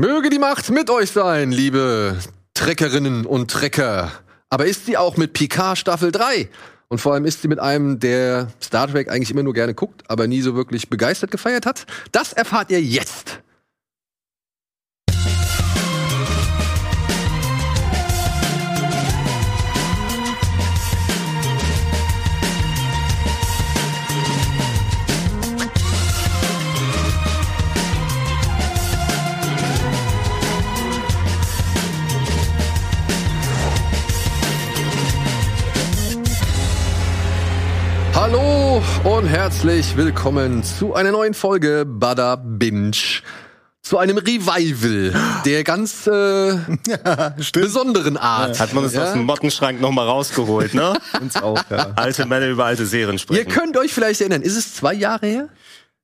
Möge die Macht mit euch sein, liebe Trekkerinnen und Trecker. Aber ist sie auch mit Picard Staffel 3? Und vor allem ist sie mit einem, der Star Trek eigentlich immer nur gerne guckt, aber nie so wirklich begeistert gefeiert hat? Das erfahrt ihr jetzt. Und herzlich willkommen zu einer neuen Folge Bada Binge. Zu einem Revival der ganz äh, besonderen Art. Hat man uns Ja? aus dem Mottenschrank noch mal rausgeholt, ne? Uns auch, ja. Alte Männer über alte Serien Ihr sprechen. könnt euch vielleicht erinnern, ist es zwei Jahre her?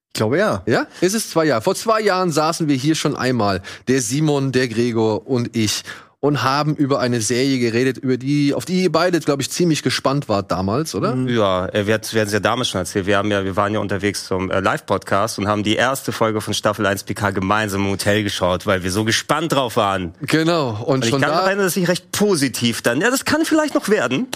Ich glaube ja. Ja, ist es zwei Jahre. Vor zwei Jahren saßen wir hier schon einmal, der Simon, der Gregor und ich, und haben über eine Serie geredet, über die, auf die ihr beide, glaube ich, ziemlich gespannt wart damals, oder? Ja, äh, wir, hatten es ja damals schon erzählt. Wir haben ja, wir waren ja unterwegs zum äh, Live-Podcast und haben die erste Folge von Staffel 1 PK gemeinsam im Hotel geschaut, weil wir so gespannt drauf waren. Genau. Und, Und ich schon kann da. erinnern, dass ich recht positiv dann, ja, das kann vielleicht noch werden.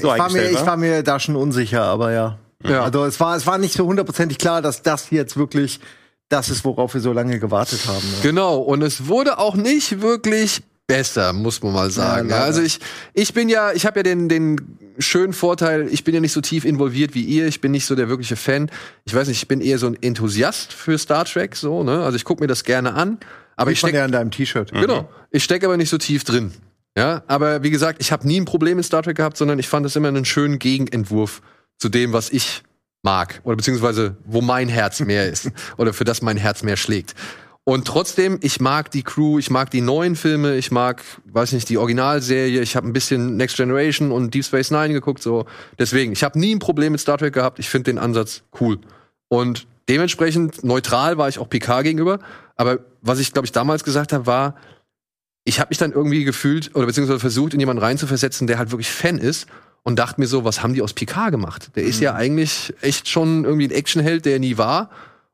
So Ich war, mir, ich ne? war mir da schon unsicher, aber ja. Ja. Also es war, es war nicht so hundertprozentig klar, dass das jetzt wirklich das ist, worauf wir so lange gewartet haben. Ja. Genau, und es wurde auch nicht wirklich besser, muss man mal sagen. Ja, also ich, ich bin ja, ich habe ja den, den schönen Vorteil, ich bin ja nicht so tief involviert wie ihr, ich bin nicht so der wirkliche Fan. Ich weiß nicht, ich bin eher so ein Enthusiast für Star Trek, so, ne? Also ich gucke mir das gerne an, aber ich Sieht man steck, ja in deinem T-Shirt. genau, ich stecke aber nicht so tief drin. Ja, aber wie gesagt, ich habe nie ein Problem mit Star Trek gehabt, sondern ich fand es immer einen schönen Gegenentwurf zu dem, was ich mag oder beziehungsweise wo mein Herz mehr ist oder für das mein Herz mehr schlägt. Und trotzdem, ich mag die Crew, ich mag die neuen Filme, ich mag, weiß nicht, die Originalserie, ich habe ein bisschen Next Generation und Deep Space Nine geguckt, so. Deswegen, ich habe nie ein Problem mit Star Trek gehabt. Ich finde den Ansatz cool. Und dementsprechend neutral war ich auch PK gegenüber. Aber was ich, glaube ich, damals gesagt habe, war, ich habe mich dann irgendwie gefühlt oder beziehungsweise versucht, in jemanden reinzuversetzen, der halt wirklich Fan ist und dachte mir so, was haben die aus Picard gemacht? Der ist ja eigentlich echt schon irgendwie ein Actionheld, der nie war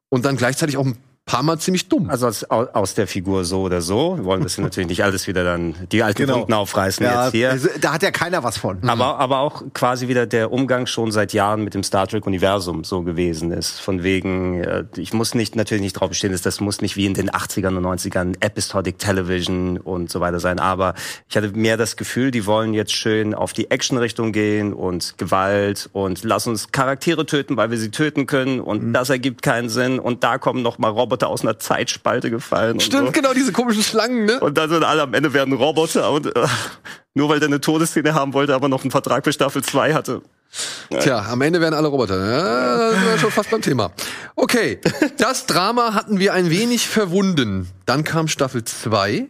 und dann gleichzeitig auch ein paar Mal ziemlich dumm. Also aus, au- aus der Figur so oder so. Wir wollen das hier natürlich nicht alles wieder dann, die alten Genau. Wunden aufreißen Ja, jetzt hier. also, da hat ja keiner was von. Aber, aber auch quasi wieder der Umgang schon seit Jahren mit dem Star Trek-Universum so gewesen ist. Von wegen, äh, ich muss nicht natürlich nicht drauf bestehen, dass das muss nicht wie in den 80ern und 90ern Episodic Television und so weiter sein. Aber ich hatte mehr das Gefühl, die wollen jetzt schön auf die Action-Richtung gehen und Gewalt und lass uns Charaktere töten, weil wir sie töten können und das ergibt keinen Sinn. Und da kommen noch mal Roboter aus einer Zeitspalte gefallen. Stimmt, so. genau, diese komischen Schlangen, ne? Und dann sind alle am Ende werden Roboter und äh, nur weil der eine Todesszene haben wollte, aber noch einen Vertrag für Staffel 2 hatte. Tja, am Ende werden alle Roboter. Ja, da sind wir schon fast beim Thema. Okay, das Drama hatten wir ein wenig verwunden. Dann kam Staffel 2.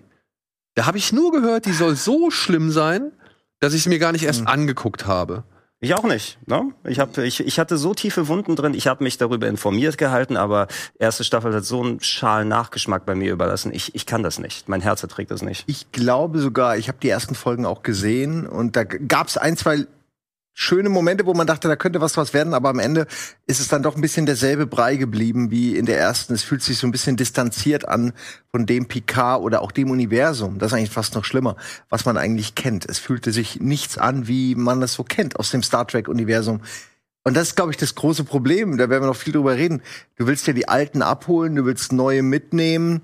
Da habe ich nur gehört, die soll so schlimm sein, dass ich es mir gar nicht erst angeguckt habe. Ich auch nicht. Ne? Ich, hab, ich, ich hatte so tiefe Wunden drin, ich habe mich darüber informiert gehalten, aber erste Staffel hat so einen schalen Nachgeschmack bei mir überlassen. Ich, ich kann das nicht. Mein Herz erträgt das nicht. Ich glaube sogar, ich habe die ersten Folgen auch gesehen und da gab es ein, zwei schöne Momente, wo man dachte, da könnte was was werden, aber am Ende ist es dann doch ein bisschen derselbe Brei geblieben wie in der ersten. Es fühlt sich so ein bisschen distanziert an von dem Picard oder auch dem Universum. Das ist eigentlich fast noch schlimmer, was man eigentlich kennt. Es fühlte sich nichts an, wie man es so kennt aus dem Star Trek Universum. Und das ist, glaube ich, das große Problem. Da werden wir noch viel drüber reden. Du willst ja die Alten abholen, du willst neue mitnehmen.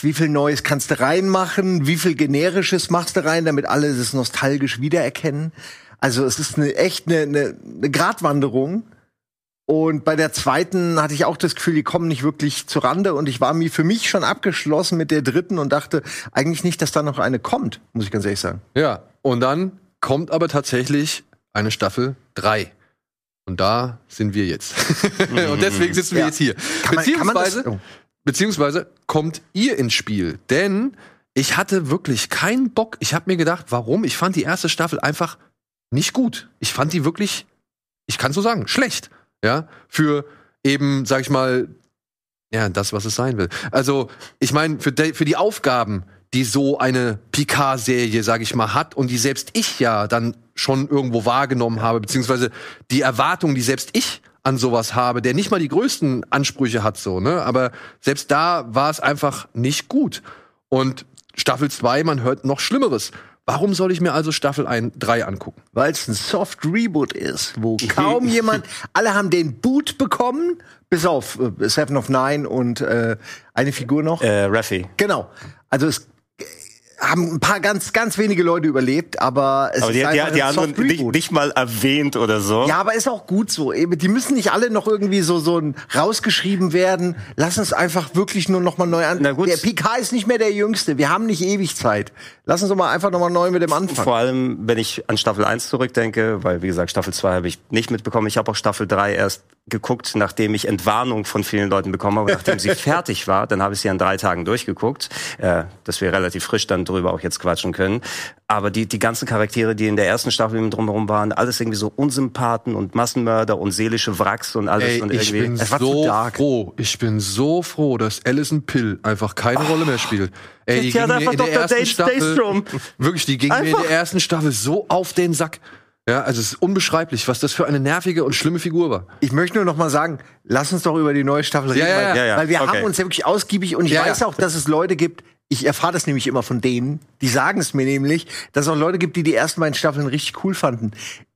Wie viel Neues kannst du reinmachen? Wie viel Generisches machst du rein, damit alle es nostalgisch wiedererkennen? Also es ist eine echt eine, eine, eine Gratwanderung. Und bei der zweiten hatte ich auch das Gefühl, die kommen nicht wirklich zur Rande. Und ich war mir für mich schon abgeschlossen mit der dritten und dachte eigentlich nicht, dass da noch eine kommt, muss ich ganz ehrlich sagen. Ja, und dann kommt aber tatsächlich eine Staffel 3. Und da sind wir jetzt. und deswegen sitzen wir Ja. jetzt hier. Kann man- kann man das- beziehungsweise, oh. beziehungsweise kommt ihr ins Spiel. Denn ich hatte wirklich keinen Bock. Ich habe mir gedacht, warum? Ich fand die erste Staffel einfach nicht gut. Ich fand die wirklich, ich kann so sagen, schlecht. Ja, für eben, sag ich mal, ja, das, was es sein will. Also, ich meine, für, für die Aufgaben, die so eine Picard-Serie, sag ich mal, hat und die selbst ich ja dann schon irgendwo wahrgenommen habe, beziehungsweise die Erwartungen, die selbst ich an sowas habe, der nicht mal die größten Ansprüche hat, so, ne? Aber selbst da war es einfach nicht gut. Und Staffel 2, man hört noch Schlimmeres. Warum soll ich mir also Staffel 1, 3 angucken? Weil es ein Soft Reboot ist, wo kaum jemand, alle haben den Boot bekommen, bis auf äh, Seven of Nine und äh, eine Figur noch. Äh, Raffi. Genau. Also es haben ein paar ganz, ganz wenige Leute überlebt, aber es Aber die, ist die, einfach die ein anderen nicht, nicht mal erwähnt oder so. Ja, aber ist auch gut so. Die müssen nicht alle noch irgendwie so so ein- rausgeschrieben werden. Lass uns einfach wirklich nur noch mal neu an. Na gut. Der PK ist nicht mehr der Jüngste. Wir haben nicht ewig Zeit. Lass uns doch mal einfach noch mal neu mit dem anfangen. Vor allem, wenn ich an Staffel 1 zurückdenke, weil, wie gesagt, Staffel 2 habe ich nicht mitbekommen. Ich habe auch Staffel 3 erst geguckt, nachdem ich Entwarnung von vielen Leuten bekommen habe. Nachdem sie fertig war, dann habe ich sie an drei Tagen durchgeguckt, äh, dass wir relativ frisch dann drüber auch jetzt quatschen können. Aber die, die ganzen Charaktere, die in der ersten Staffel drumherum waren, alles irgendwie so Unsympathen und Massenmörder und seelische Wracks und alles. Ey, und ich irgendwie. bin war zu so froh. Ich bin so froh, dass Alison Pill einfach keine Rolle mehr spielt. Ey, die ging mir in der ersten Staffel, wirklich, die ging mir in der ersten Staffel so auf den Sack. Ja, also es ist unbeschreiblich, was das für eine nervige und schlimme Figur war. Ich möchte nur noch mal sagen, lass uns doch über die neue Staffel reden, Ja, ja, weil, ja. Ja, ja. weil wir Okay. haben uns ja wirklich ausgiebig und ich Ja, weiß ja. auch, dass es Leute gibt, ich erfahre das nämlich immer von denen, die sagen es mir nämlich, dass es auch Leute gibt, die die ersten beiden Staffeln richtig cool fanden.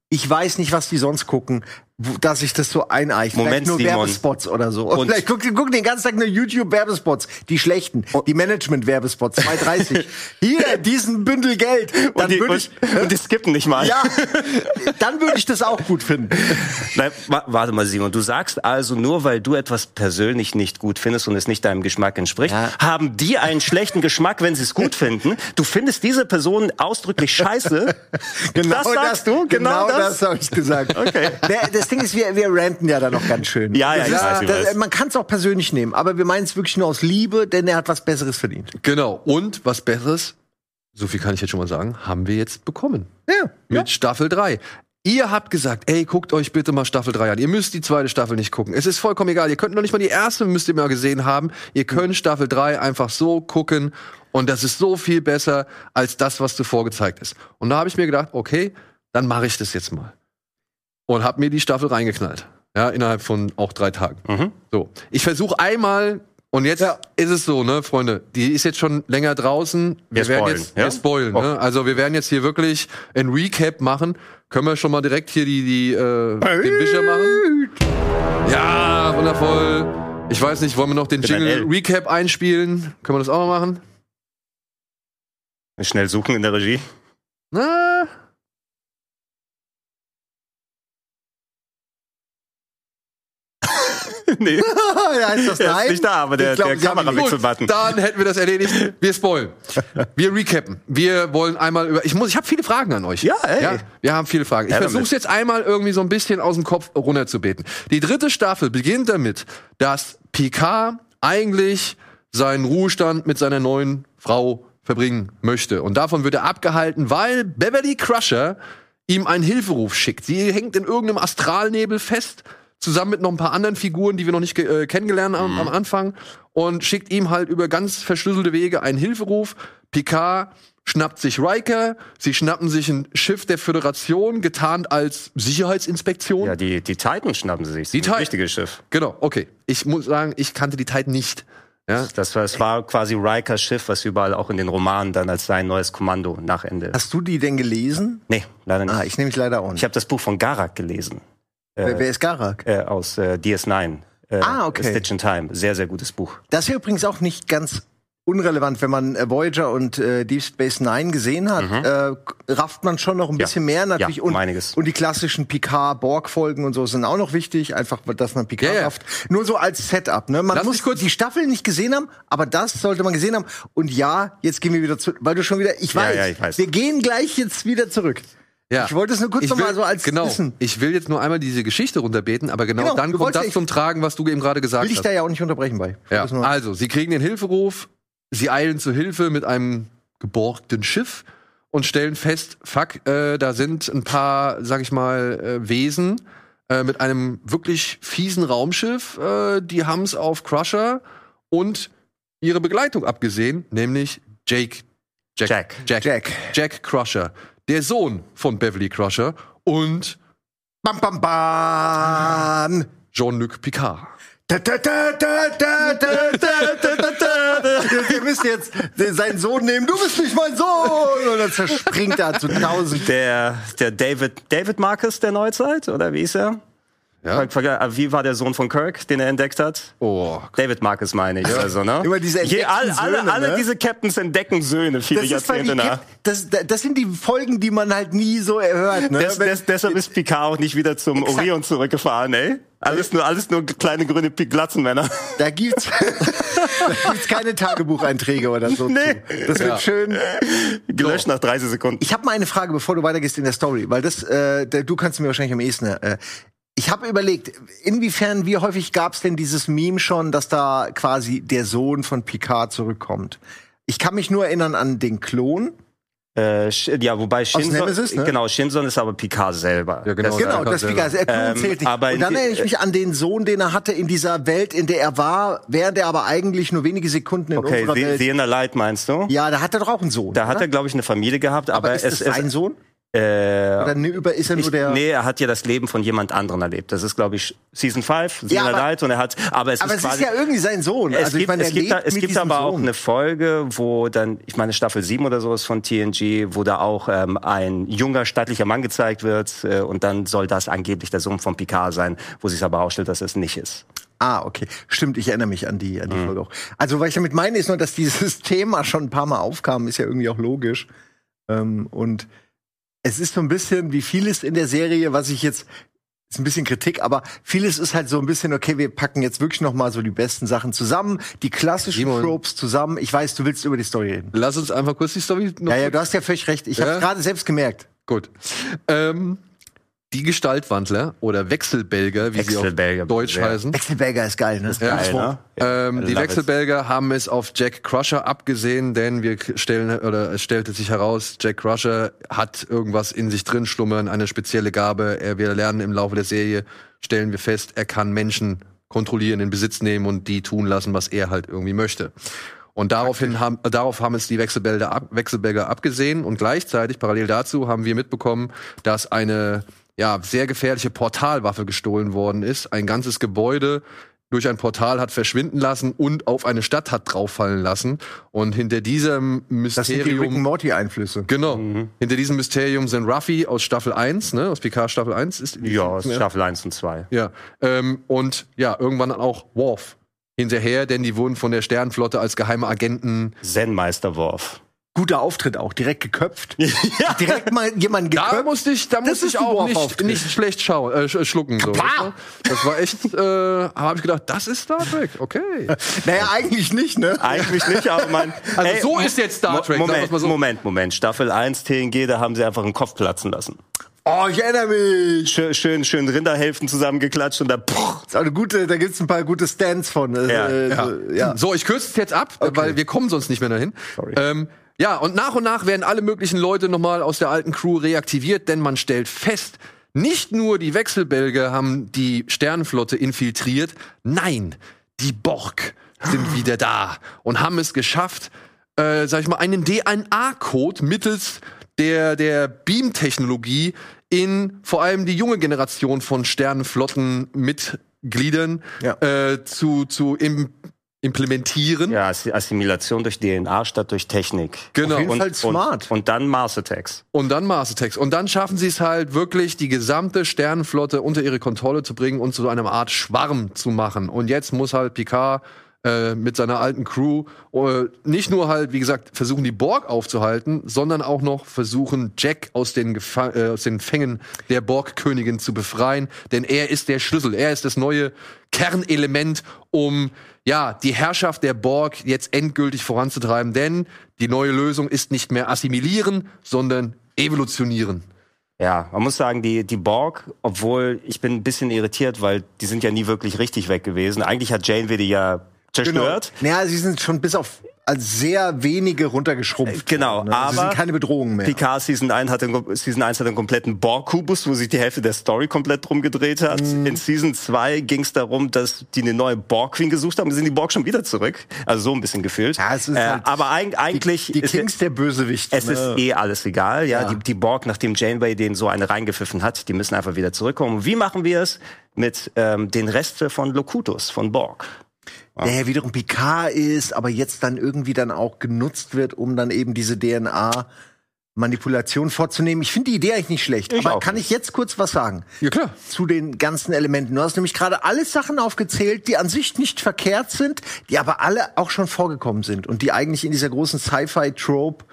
Ich weiß nicht, was die sonst gucken, dass sich das so eineicht. Moment, Vielleicht nur Simon. Werbespots oder so. Und- Vielleicht gucken gucken den ganzen Tag nur YouTube-Werbespots, die schlechten, die Management-Werbespots, 2,30. Hier, diesen Bündel Geld. Dann und, die, würde ich, und, und die skippen nicht mal. ja, dann würde ich das auch gut finden. Nein, wa warte mal, Simon. Du sagst also, nur weil du etwas persönlich nicht gut findest und es nicht deinem Geschmack entspricht, Ja. haben die einen schlechten Geschmack, wenn sie es gut finden. Du findest diese Person ausdrücklich scheiße. Genau Das das, sagst du? Genau das? habe ich gesagt. Okay. Der, das Ding ist, wir, wir ranten ja da noch ganz schön. Ja, ja, Das ich weiß, ich das. Man kann es auch persönlich nehmen, aber wir meinen es wirklich nur aus Liebe, denn er hat was Besseres verdient. Genau. Und was Besseres, so viel kann ich jetzt schon mal sagen, haben wir jetzt bekommen. Ja. Mit Staffel 3. Ihr habt gesagt, ey, guckt euch bitte mal Staffel 3 an. Ihr müsst die zweite Staffel nicht gucken. Es ist vollkommen egal. Ihr könnt noch nicht mal die erste, müsst ihr mal gesehen haben. Ihr könnt Staffel 3 einfach so gucken. Und das ist so viel besser als das, was zuvor gezeigt ist. Und da habe ich mir gedacht, okay, dann mache ich das jetzt mal. Und habe mir die Staffel reingeknallt. Ja, innerhalb von auch drei Tagen. Mhm. So. Ich versuche einmal, und jetzt Ja. ist es so, ne, Freunde, die ist jetzt schon länger draußen. Wir, Wir werden spoilen, jetzt, ja? wir spoilen, ne? Also wir werden jetzt hier wirklich ein Recap machen. Können wir schon mal direkt hier die, die, äh, den Wischer machen? Ja, wundervoll. Ich weiß nicht, wollen wir noch den Jingle. Recap einspielen? Können wir das auch mal machen? Schnell suchen in der Regie. Na? nee, ja, ist das der nein? ist nicht da, aber der, glaub, der nicht. Kamerawechselbutton. Dann hätten wir das erledigt. Wir spoilen. Wir recappen. Wir wollen einmal über. Ich muss. Ich habe viele Fragen an euch. Ja, ey. wir haben viele Fragen. Ich Her versuche es jetzt einmal irgendwie so ein bisschen aus dem Kopf runterzubeten. Die dritte Staffel beginnt damit, dass Picard eigentlich seinen Ruhestand mit seiner neuen Frau verbringen möchte. Und davon wird er abgehalten, weil Beverly Crusher ihm einen Hilferuf schickt. Sie hängt in irgendeinem Astralnebel fest, zusammen mit noch ein paar anderen Figuren, die wir noch nicht äh, kennengelernt haben Mhm. am Anfang, und schickt ihm halt über ganz verschlüsselte Wege einen Hilferuf. Picard schnappt sich Riker, sie schnappen sich ein Schiff der Föderation, getarnt als Sicherheitsinspektion. Ja, die, die Titan schnappen sie sich. Die Das Titan. wichtige Schiff. Genau, okay. Ich muss sagen, ich kannte die Titan nicht. Ja, Das war, es war quasi Rikers Schiff, was überall auch in den Romanen dann als sein neues Kommando nach Ende. Hast du die denn gelesen? Nee, leider nicht. Ah, ich nehme mich leider auch Ich nicht. habe das Buch von Garak gelesen. Wer, wer ist Garak? Äh, aus äh, DS9. Äh, Ah, okay. Stitch in Time. Sehr, sehr gutes Buch. Das wäre übrigens auch nicht ganz unrelevant, wenn man äh, Voyager und äh, Deep Space Nine gesehen hat, äh, rafft man schon noch ein Mhm. Ja. bisschen mehr natürlich Ja, und, einiges. und die klassischen Picard-Borg-Folgen und so sind auch noch wichtig, einfach, dass man Picard ja. rafft. Nur so als Setup, ne? Man Lass muss kurz- die Staffel nicht gesehen haben, aber das sollte man gesehen haben. Und ja, jetzt gehen wir wieder zu, weil du schon wieder, ich weiß, ja, ich weiß. wir gehen gleich jetzt wieder zurück. Ja. Ich wollte es nur kurz Ich noch mal will- so als genau. Wissen. Ich will jetzt nur einmal diese Geschichte runterbeten, aber genau, Genau, dann kommt das ja- zum Tragen, was du eben gerade gesagt Will ich hast. da ja auch nicht unterbrechen bei. Ja, also, sie kriegen den Hilferuf, sie eilen zu Hilfe mit einem geborgten Schiff und stellen fest, fuck, äh, da sind ein paar, sag ich mal, äh, Wesen äh, mit einem wirklich fiesen Raumschiff, äh, die haben es auf Crusher und ihre Begleitung abgesehen, nämlich Jake. Jack. Jack. Jack. Jack Crusher. Der Sohn von Beverly Crusher und Bam, bam, bam. Jean-Luc Picard. Da, da, da, da, da, da, da, da, da, da. Ihr müsst jetzt seinen Sohn nehmen. Du bist nicht mein Sohn. Und dann zerspringt er zu tausend. Der, der David, David Marcus der Neuzeit, oder wie ist er? Ja. Ver- Wie war der Sohn von Kirk, den er entdeckt hat? Oh, David Marcus meine ich, also, ne? Immer diese Je, entdeckten alle, Söhne, alle ne? diese Captains entdecken Söhne viele Das, Jahrzehnte nach. das, das sind die Folgen, die man halt nie so erhört. Ne? Des, des, deshalb ist Picard auch nicht wieder zum Exakt. Orion zurückgefahren, ey. Alles nur, alles nur kleine grüne Glatzenmänner. Da gibt's, da gibt's keine Tagebucheinträge oder so. Nee. zu. Das wird Ja. schön. Gelöscht nach 30 Sekunden. Ich habe mal eine Frage, bevor du weitergehst in der Story, weil das, äh, der, du kannst mir wahrscheinlich am ehesten. Äh, ich habe überlegt, inwiefern, wie häufig gab's denn dieses Meme schon, dass da quasi der Sohn von Picard zurückkommt? Ich kann mich nur erinnern an den Klon. Äh, ja, wobei Shinson, Nemesis, ne? genau, Shinson ist aber Picard selber. Ja, genau. Das, Genau, Picard das Picard, der Klon Ähm, zählt nicht. aber Und dann erinnere ich mich an den Sohn, den er hatte in dieser Welt, in der er war, während er aber eigentlich nur wenige Sekunden in okay, unserer The, Welt. Inner Light meinst du? ja, da hat er doch auch einen Sohn. Da hat oder? er, glaube ich, eine Familie gehabt, aber, aber ist es das sein Sohn? Äh, Oder ne, über, ist er nur ich, der? nee, er hat ja das Leben von jemand anderem erlebt. Das ist, glaube ich, Season 5, The Ja, Light, und er hat, aber es aber ist es quasi, ist ja irgendwie sein Sohn. Es also gibt, meine, es gibt, da, es gibt aber auch Sohn. eine Folge, wo dann, ich meine Staffel 7 oder sowas von TNG, wo da auch ähm, ein junger stattlicher Mann gezeigt wird äh, und dann soll das angeblich der Sohn von Picard sein, wo sich aber ausstellt, dass es nicht ist. Ah, okay. Stimmt, ich erinnere mich an die, an die Folge auch. Also, was ich damit meine, ist nur, dass dieses Thema schon ein paar Mal aufkam, ist ja irgendwie auch logisch. Ähm, und es ist so ein bisschen, wie vieles in der Serie, was ich jetzt, ist ein bisschen Kritik, aber vieles ist halt so ein bisschen, okay, wir packen jetzt wirklich noch mal so die besten Sachen zusammen, die klassischen Simon. Tropes zusammen. Ich weiß, du willst über die Story reden. lass uns einfach kurz die Story noch Ja, ja, du hast ja völlig recht. Ich Ja? habe gerade selbst gemerkt. Gut. Ähm, die Gestaltwandler oder Wechselbelger, wie Wechselbelger, sie auf Deutsch ja. heißen. Wechselberger ist geil, ne? Ja. Geil, ne? Ähm, die Love Wechselbelger haben es auf Jack Crusher abgesehen, denn wir stellen oder es stellte sich heraus, Jack Crusher hat irgendwas in sich drin schlummern, eine spezielle Gabe. Er, wir lernen im Laufe der Serie, stellen wir fest, er kann Menschen kontrollieren, in Besitz nehmen und die tun lassen, was er halt irgendwie möchte. Und daraufhin haben, äh, darauf haben es die Wechselbelger, ab, Wechselbelger abgesehen und gleichzeitig, parallel dazu, haben wir mitbekommen, dass eine ja, sehr gefährliche Portalwaffe gestohlen worden ist. Ein ganzes Gebäude durch ein Portal hat verschwinden lassen und auf eine Stadt hat drauffallen lassen. Und hinter diesem Das sind die Mysterium. Morty Einflüsse. Genau. Hinter diesem Mysterium sind Ruffy aus Staffel 1, ne, aus PK Staffel 1 ist Ja, Staffel 1 und 2. ja. Ähm, und ja, irgendwann dann auch Worf hinterher, denn die wurden von der Sternenflotte als geheime Agenten. Zen-Meister Worf. Guter Auftritt auch, direkt geköpft. Direkt mal jemanden Da geköpft. musste ich, da musste ich auch nicht, nicht schlecht schauen, äh, sch- schlucken. So. Kappa! Das war echt, äh, habe ich gedacht, das ist Star Trek, okay. Naja, eigentlich nicht, ne? Eigentlich nicht, aber mein. Also so ist jetzt Star Trek, Moment, so. Moment, Moment. Staffel 1 TNG, da haben sie einfach einen Kopf platzen lassen. Oh, ich erinnere mich. Schön, schön, schön Rinderhälften zusammengeklatscht und da. Das ist auch eine gute, da gibt's ein paar gute Stands von. äh, Ja, äh, Ja. so, ja. So, ich kürze es jetzt ab, weil wir kommen sonst nicht mehr dahin. Sorry. Ähm, ja, und nach und nach werden alle möglichen Leute nochmal aus der alten Crew reaktiviert, denn man stellt fest, nicht nur die Wechselbälge haben die Sternenflotte infiltriert, nein, die Borg sind wieder da und haben es geschafft, äh, sag ich mal, einen DNA-Code mittels der, der Beam-Technologie in vor allem die junge Generation von Sternenflottenmitgliedern Ja. äh, zu, zu im, implementieren. ja, Assi- Assimilation durch DNA statt durch Technik. Genau. Auf jeden Und, Fall smart. Und, und dann Mars Attacks. Und dann Mars Attacks. Und dann schaffen sie es halt wirklich, die gesamte Sternenflotte unter ihre Kontrolle zu bringen und zu einer Art Schwarm zu machen. Und jetzt muss halt Picard äh, mit seiner alten Crew äh, nicht nur halt, wie gesagt, versuchen, die Borg aufzuhalten, sondern auch noch versuchen, Jack aus den, Gefa äh, aus den Fängen der Borg-Königin zu befreien. Denn er ist der Schlüssel. Er ist das neue Kernelement, um ja, die Herrschaft der Borg jetzt endgültig voranzutreiben. Denn die neue Lösung ist nicht mehr assimilieren, sondern evolutionieren. Ja, man muss sagen, die, die Borg, obwohl ich bin ein bisschen irritiert, weil die sind ja nie wirklich richtig weg gewesen. Eigentlich hat Janeway die ja zerstört. Naja, sie sind schon bis auf als sehr wenige runtergeschrumpft. Genau, wurden, ne? Also sie aber sind keine Bedrohung mehr. Picard Season 1 hatte, Season 1 hatte einen kompletten Borg-Kubus, wo sich die Hälfte der Story komplett drum gedreht hat. Mhm. In Season 2 ging es darum, dass die eine neue Borg-Queen gesucht haben. Sind die Borg schon wieder zurück? Also so ein bisschen gefühlt. Ja, es ist äh, halt aber eig eigentlich die, die ist Kings der Bösewicht. es ne? ist eh alles egal. Ja, Ja. Die, die Borg, nachdem Janeway den so eine reingepfiffen hat, die müssen einfach wieder zurückkommen. Wie machen wir es mit ähm, den Resten von Locutus, von Borg? Der ja wiederum Picard ist, aber jetzt dann irgendwie dann auch genutzt wird, um dann eben diese DNA Manipulation vorzunehmen. Ich finde die Idee eigentlich nicht schlecht. Ich aber auch kann ich jetzt kurz was sagen? Ja, klar. zu den ganzen Elementen. Du hast nämlich gerade alle Sachen aufgezählt, die an sich nicht verkehrt sind, die aber alle auch schon vorgekommen sind und die eigentlich in dieser großen Sci-Fi-Trope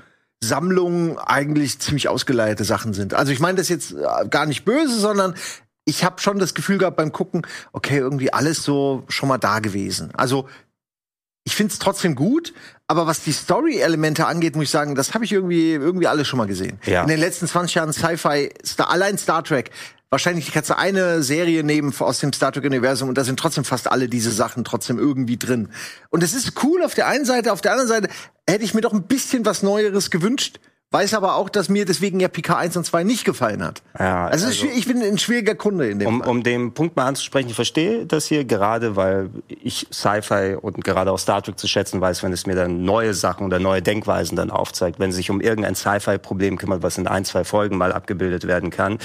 Sammlung eigentlich ziemlich ausgeleitete Sachen sind. Also ich meine das jetzt äh, gar nicht böse, sondern ich habe schon das Gefühl gehabt beim Gucken, okay, irgendwie alles so schon mal da gewesen. Also ich finde es trotzdem gut, aber was die Story-Elemente angeht, muss ich sagen, das habe ich irgendwie irgendwie alles schon mal gesehen. Ja. In den letzten 20 Jahren Sci-Fi, Star, allein Star Trek, wahrscheinlich kannst du eine Serie nehmen aus dem Star Trek-Universum und da sind trotzdem fast alle diese Sachen trotzdem irgendwie drin. Und es ist cool auf der einen Seite, auf der anderen Seite hätte ich mir doch ein bisschen was Neueres gewünscht. Weiß aber auch, dass mir deswegen ja Picard 1 und 2 nicht gefallen hat. Ja, also, also- ich bin ein schwieriger Kunde in dem Um, Fall. um den Punkt mal anzusprechen, ich verstehe das hier gerade, weil ich Sci-Fi und gerade auch Star Trek zu schätzen weiß, wenn es mir dann neue Sachen oder neue Denkweisen dann aufzeigt, wenn es sich um irgendein Sci-Fi-Problem kümmert, was in ein, zwei Folgen mal abgebildet werden kann.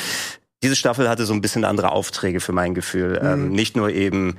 Diese Staffel hatte so ein bisschen andere Aufträge für mein Gefühl. Ähm, nicht nur eben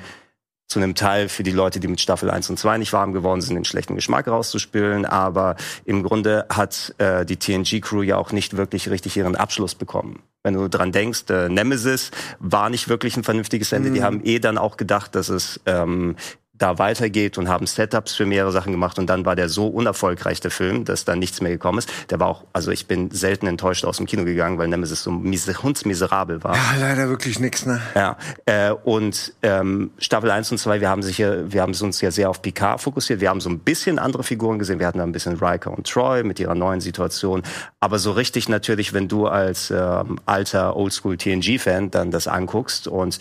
zu einem Teil für die Leute, die mit Staffel 1 und 2 nicht warm geworden sind, den schlechten Geschmack rauszuspülen. Aber im Grunde hat äh, die TNG-Crew ja auch nicht wirklich richtig ihren Abschluss bekommen. Wenn du dran denkst, äh, Nemesis war nicht wirklich ein vernünftiges Ende. Die haben eh dann auch gedacht, dass es ähm, da weitergeht und haben Setups für mehrere Sachen gemacht und dann war der so unerfolgreich, der Film, dass dann nichts mehr gekommen ist. Der war auch, also ich bin selten enttäuscht aus dem Kino gegangen, weil Nemesis so mise hundsmiserabel war. ja, leider wirklich nix, ne? Ja, äh, und ähm, Staffel 1 und 2, wir haben, sich ja, wir haben uns ja sehr auf Picard fokussiert. Wir haben so ein bisschen andere Figuren gesehen. Wir hatten da ein bisschen Riker und Troy mit ihrer neuen Situation. Aber so richtig natürlich, wenn du als ähm, alter Oldschool-TNG-Fan dann das anguckst. Und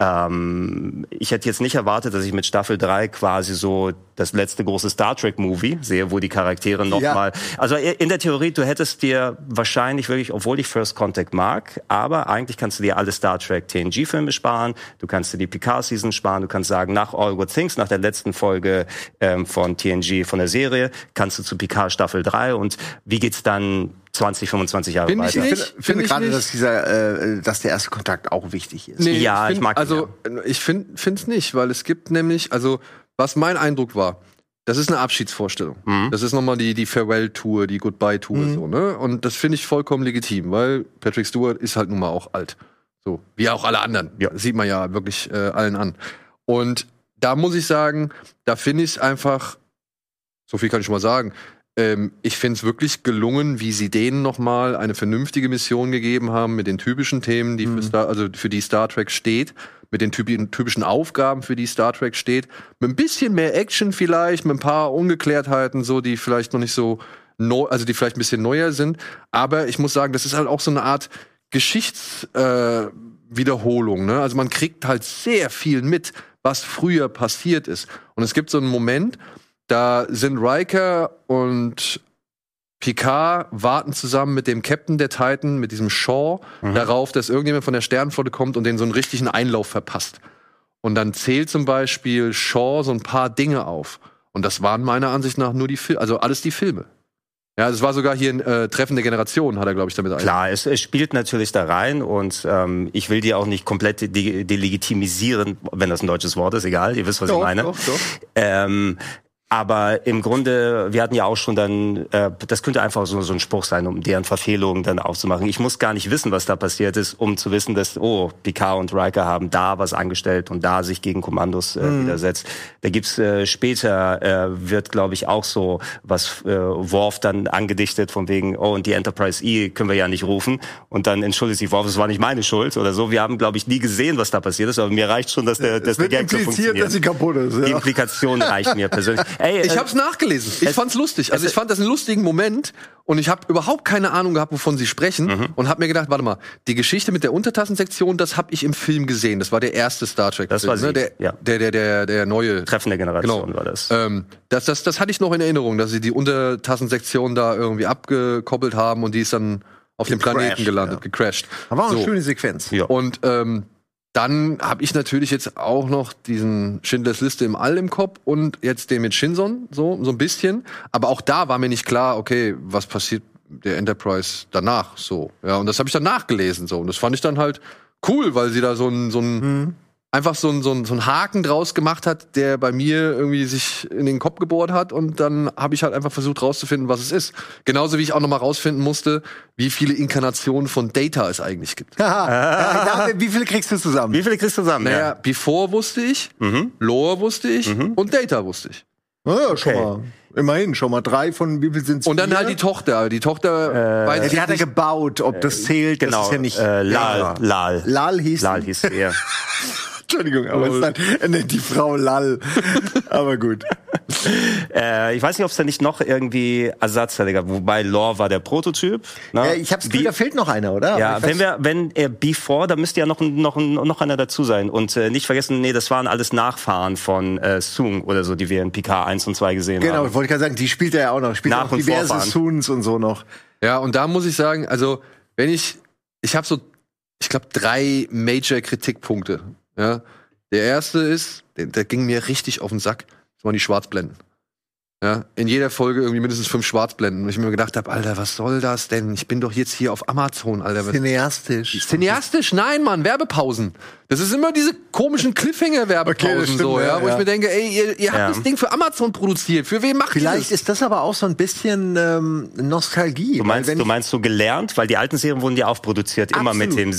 ähm, ich hätte jetzt nicht erwartet, dass ich mit Staffel 3 quasi so das letzte große Star Trek-Movie sehe, wo die Charaktere noch Ja. mal also in der Theorie, du hättest dir wahrscheinlich wirklich, obwohl ich First Contact mag, aber eigentlich kannst du dir alle Star Trek TNG-Filme sparen, du kannst dir die Picard-Season sparen, du kannst sagen, nach All Good Things, nach der letzten Folge ähm, von TNG, von der Serie, kannst du zu Picard Staffel 3 und wie geht's dann 20, 25 Jahre Find ich weiter? nicht. Ich finde Finde ich gerade, dass dieser, äh, dass der erste Kontakt auch wichtig ist. Nee, Ja, ich find, mag ihn, Also, ich finde es nicht, weil es gibt nämlich, also, was mein Eindruck war, das ist eine Abschiedsvorstellung. Mhm. Das ist nochmal die, die Farewell-Tour, die Goodbye-Tour, so, ne? Und das finde ich vollkommen legitim, weil Patrick Stewart ist halt nun mal auch alt. So, wie auch alle anderen. Ja. Das sieht man ja wirklich äh, allen an. Und da muss ich sagen, da finde ich es einfach, so viel kann ich schon mal sagen, ähm, ich finde es wirklich gelungen, wie sie denen nochmal eine vernünftige Mission gegeben haben mit den typischen Themen, die für Star, also für die Star Trek steht, mit den typischen, Aufgaben, für die Star Trek steht, mit ein bisschen mehr Action vielleicht, mit ein paar Ungeklärtheiten, so die vielleicht noch nicht so neu, also die vielleicht ein bisschen neuer sind. Aber ich muss sagen, das ist halt auch so eine Art Geschichtswiederholung. Äh, ne? Also man kriegt halt sehr viel mit, was früher passiert ist. Und es gibt so einen Moment, da sind Riker und Picard warten zusammen mit dem Captain der Titan, mit diesem Shaw, darauf, dass irgendjemand von der Sternenflotte kommt und den so einen richtigen Einlauf verpasst. Und dann zählt zum Beispiel Shaw so ein paar Dinge auf. Und das waren meiner Ansicht nach nur die Filme, also alles die Filme. Ja, es war sogar hier ein äh, Treffen der Generation, hat er, glaube ich, damit Klar, es, es spielt natürlich da rein und ähm, ich will die auch nicht komplett de delegitimisieren, wenn das ein deutsches Wort ist, egal, ihr wisst, was ich meine. doch, doch. Ähm, aber im Grunde, wir hatten ja auch schon dann, äh, das könnte einfach so, so ein Spruch sein, um deren Verfehlungen dann aufzumachen. Ich muss gar nicht wissen, was da passiert ist, um zu wissen, dass, oh, Picard und Riker haben da was angestellt und da sich gegen Kommandos äh, widersetzt. Da gibt's äh, später, äh, wird glaube ich auch so was äh, Worf dann angedichtet von wegen, oh, und die Enterprise E können wir ja nicht rufen. Und dann entschuldigt sich Worf, es war nicht meine Schuld oder so. Wir haben, glaube ich, nie gesehen, was da passiert ist, aber mir reicht schon, dass der, dass der Gag so funktioniert. kaputt ist. Die Implikation reicht mir persönlich. Ey, Ich äh, hab's nachgelesen. Ich es- fand's lustig. Also es- ich fand das einen lustigen Moment und ich habe überhaupt keine Ahnung gehabt, wovon sie sprechen Mhm. und habe mir gedacht, warte mal, die Geschichte mit der Untertassensektion, das habe ich im Film gesehen. Das war der erste Star Trek. Das Film, war sie, ne? der, ja. der, der, der, der neue. Treffen der Generation Genau. war das. Ähm, das, das, das hatte ich noch in Erinnerung, dass sie die Untertassensektion da irgendwie abgekoppelt haben und die ist dann auf dem Planeten gelandet, ja. gecrashed. Aber auch eine So. schöne Sequenz. Ja. Und ähm, dann habe ich natürlich jetzt auch noch diesen Schindlers Liste im All im Kopf und jetzt den mit Shinson, so, so ein bisschen. Aber auch da war mir nicht klar, okay, was passiert der Enterprise danach, so. Ja, und das habe ich dann nachgelesen, so. Und das fand ich dann halt cool, weil sie da so ein, so ein, einfach so ein, so ein, so ein Haken draus gemacht hat, der bei mir irgendwie sich in den Kopf gebohrt hat. Und dann habe ich halt einfach versucht rauszufinden, was es ist. Genauso wie ich auch noch mal rausfinden musste, wie viele Inkarnationen von Data es eigentlich gibt. Ja, wie viele kriegst du zusammen? Wie viele kriegst du zusammen? Naja, Before wusste ich, Mhm. Lore wusste ich und Data wusste ich. Ja, ja, schon Okay. mal. Immerhin, schon mal drei von wie viel sind Und dann halt die Tochter. Die Tochter weiß Ja, ich die hat er gebaut, ob das zählt, Genau. das ist ja nicht. äh, Lal, Ja. Lal. Lal hieß Lal hieß sie, ja. Entschuldigung, aber es ist dann, er nennt die Frau Lal. aber gut. äh, ich weiß nicht, ob es da nicht noch irgendwie Ersatzteile gab, wobei Lore war der Prototyp. Ne? Äh, ich hab's Gefühl, da fehlt noch einer, oder? Ja, wenn wir, wenn er Before, da müsste ja noch, noch, noch einer dazu sein. Und äh, nicht vergessen, nee, das waren alles Nachfahren von äh, Sung oder so, die wir in PK 1 und 2 gesehen Genau, haben. wollte ich gerade sagen, die spielt er ja auch noch. Spielt Nach auch diverse Vorfahren. Soons und so noch. Ja, und da muss ich sagen, also, wenn ich, ich habe so, ich glaube, drei Major-Kritikpunkte. Ja. Der erste ist, der, der ging mir richtig auf den Sack, das waren die Schwarzblenden. Ja, in jeder Folge irgendwie mindestens fünf Schwarzblenden. Und ich mir gedacht habe, Alter, was soll das denn? Ich bin doch jetzt hier auf Amazon, Alter. Cineastisch. Cineastisch? Nein, Mann, Werbepausen. Das ist immer diese komischen Okay, Cliffhanger-Werbepausen stimmt, so, ja, ja, wo ich mir denke, ey, ihr, ihr habt Ja. das Ding für Amazon produziert. Für wen macht ihr Vielleicht das? ist das aber auch so ein bisschen ähm, Nostalgie. Du meinst, du meinst so gelernt, weil die alten Serien wurden ja auch produziert, immer mit dem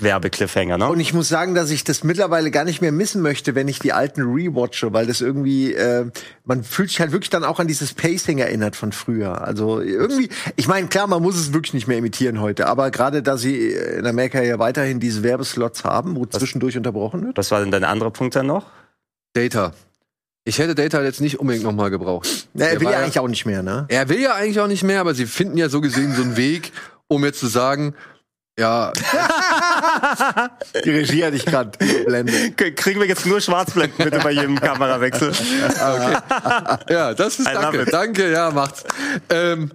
Werbecliffhanger, ne? Und ich muss sagen, dass ich das mittlerweile gar nicht mehr missen möchte, wenn ich die alten rewatche, weil das irgendwie, äh, man fühlt sich halt wirklich dann auch an dieses Pacing erinnert von früher. Also irgendwie, ich meine, klar, man muss es wirklich nicht mehr imitieren heute, aber gerade da sie in Amerika ja weiterhin diese Werbeslots haben, wo zwischendurch unterbrochen wird. Was war denn dein anderer Punkt dann noch? Data. Ich hätte Data jetzt nicht unbedingt nochmal gebraucht. Na, er Der will ja- eigentlich auch nicht mehr, ne? Er will ja eigentlich auch nicht mehr, aber sie finden ja so gesehen so einen Weg, um jetzt zu sagen, ja, Die Regie hatte ich gerade blendet. K- Kriegen wir jetzt nur Schwarzblenden bitte bei jedem Kamerawechsel? ja, das ist danke, it. danke, ja, macht's. Ähm,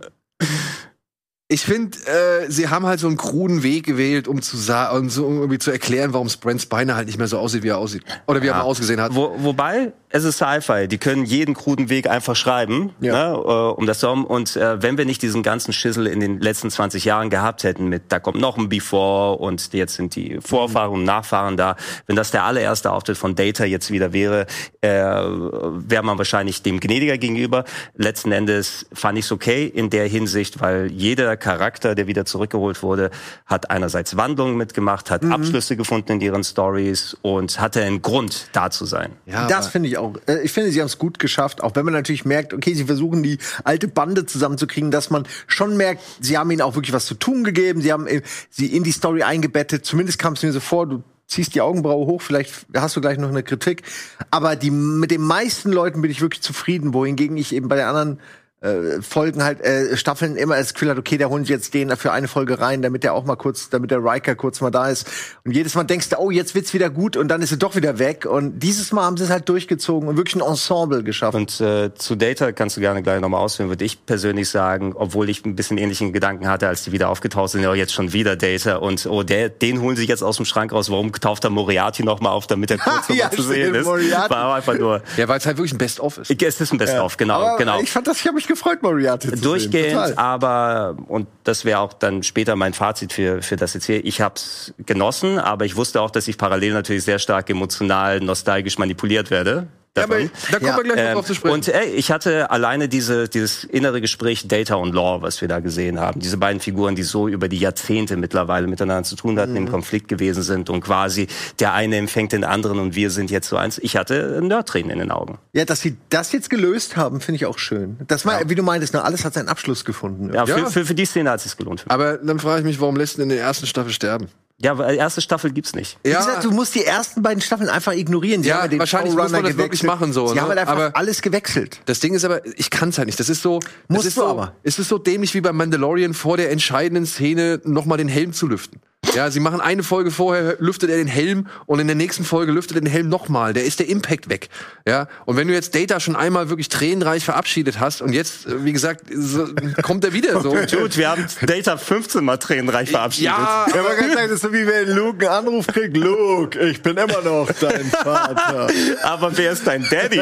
ich finde, äh, sie haben halt so einen kruden Weg gewählt, um zu sagen, um so irgendwie zu erklären, warum Brent Spiner halt nicht mehr so aussieht, wie er aussieht. Oder wie er mal ausgesehen hat. Wo, wobei, es ist Sci-Fi. Die können jeden kruden Weg einfach schreiben, Ja. ne, äh, um das zu haben. Und äh, wenn wir nicht diesen ganzen Schissel in den letzten 20 Jahren gehabt hätten, mit da kommt noch ein Before und jetzt sind die Vorfahren und Nachfahren da, wenn das der allererste Auftritt von Data jetzt wieder wäre, äh, wäre man wahrscheinlich dem gnädiger gegenüber. Letzten Endes fand ich es okay in der Hinsicht, weil jeder Charakter, der wieder zurückgeholt wurde, hat einerseits Wandlungen mitgemacht, hat Abschlüsse gefunden in ihren Stories und hatte einen Grund, da zu sein. Ja, das finde ich auch. Äh, Ich finde, sie haben es gut geschafft, auch wenn man natürlich merkt, okay, sie versuchen die alte Bande zusammenzukriegen, dass man schon merkt, sie haben ihnen auch wirklich was zu tun gegeben, sie haben äh, sie in die Story eingebettet. Zumindest kam es mir so vor, du ziehst die Augenbraue hoch, vielleicht hast du gleich noch eine Kritik. Aber die mit den meisten Leuten bin ich wirklich zufrieden, wohingegen ich eben bei den anderen äh, Folgen halt, äh, Staffeln immer das Gefühl hat, okay, der holen sie jetzt den für eine Folge rein, damit der auch mal kurz, damit der Riker kurz mal da ist. Und jedes Mal denkst du, oh, jetzt wird's wieder gut und dann ist er doch wieder weg. Und dieses Mal haben sie es halt durchgezogen und wirklich ein Ensemble geschafft. Und äh, zu Data kannst du gerne gleich nochmal ausführen, würde ich persönlich sagen, obwohl ich ein bisschen ähnlichen Gedanken hatte, als die wieder aufgetaucht sind, ja jetzt schon wieder Data und oh, der, den holen sie jetzt aus dem Schrank raus, warum tauft da Moriarty nochmal auf, damit er kurz Ja, zu sehen ist. Moriarty. War einfach nur, ja, weil es halt wirklich ein Best-of ist. es ist ein Best-of, genau, Aber genau. Ich fand das, ich habe mich gefreut, Moriarty zu Durchgehend, sehen. Total. aber, und das wäre auch dann später mein Fazit für, für das jetzt hier, ich habe es genossen, aber ich wusste auch, dass ich parallel natürlich sehr stark emotional, nostalgisch manipuliert werde. Ja, aber davon. da kommen Ja. wir gleich noch Ähm, drauf zu sprechen. und ey, ich hatte alleine diese, dieses innere Gespräch Data und Law, was wir da gesehen haben. Diese beiden Figuren, die so über die Jahrzehnte mittlerweile miteinander zu tun hatten, Mhm. im Konflikt gewesen sind und quasi der eine empfängt den anderen und wir sind jetzt so eins. Ich hatte Nerdtränen in den Augen. Ja, dass sie das jetzt gelöst haben, finde ich auch schön. Das war, wie du meintest, ne, alles hat seinen Abschluss gefunden. Ja, Ja. Für, für, für die Szene hat es sich gelohnt. Aber dann frage ich mich, warum lässt du in der ersten Staffel sterben? Ja, aber erste Staffel gibt's nicht. Wie Ja, gesagt, du musst die ersten beiden Staffeln einfach ignorieren. Sie Ja, haben den wahrscheinlich muss man das wirklich gewechselt. machen so, Sie ne? haben halt einfach Aber- alles gewechselt. Das Ding ist aber, ich kann es halt nicht. Das ist so, das Musst ist du so, aber. es ist so dämlich wie beim Mandalorian vor der entscheidenden Szene nochmal den Helm zu lüften. Ja, sie machen eine Folge vorher, lüftet er den Helm und in der nächsten Folge lüftet er den Helm nochmal. Der ist der Impact weg. Ja, und wenn du jetzt Data schon einmal wirklich tränenreich verabschiedet hast und jetzt, äh, wie gesagt, so, kommt er wieder so. Dude, wir haben Data 15 mal tränenreich verabschiedet. Ja, Ja, man kann sagen, das ist so wie wenn Luke einen Anruf kriegt. Luke, ich bin immer noch dein Vater. Aber wer ist dein Daddy?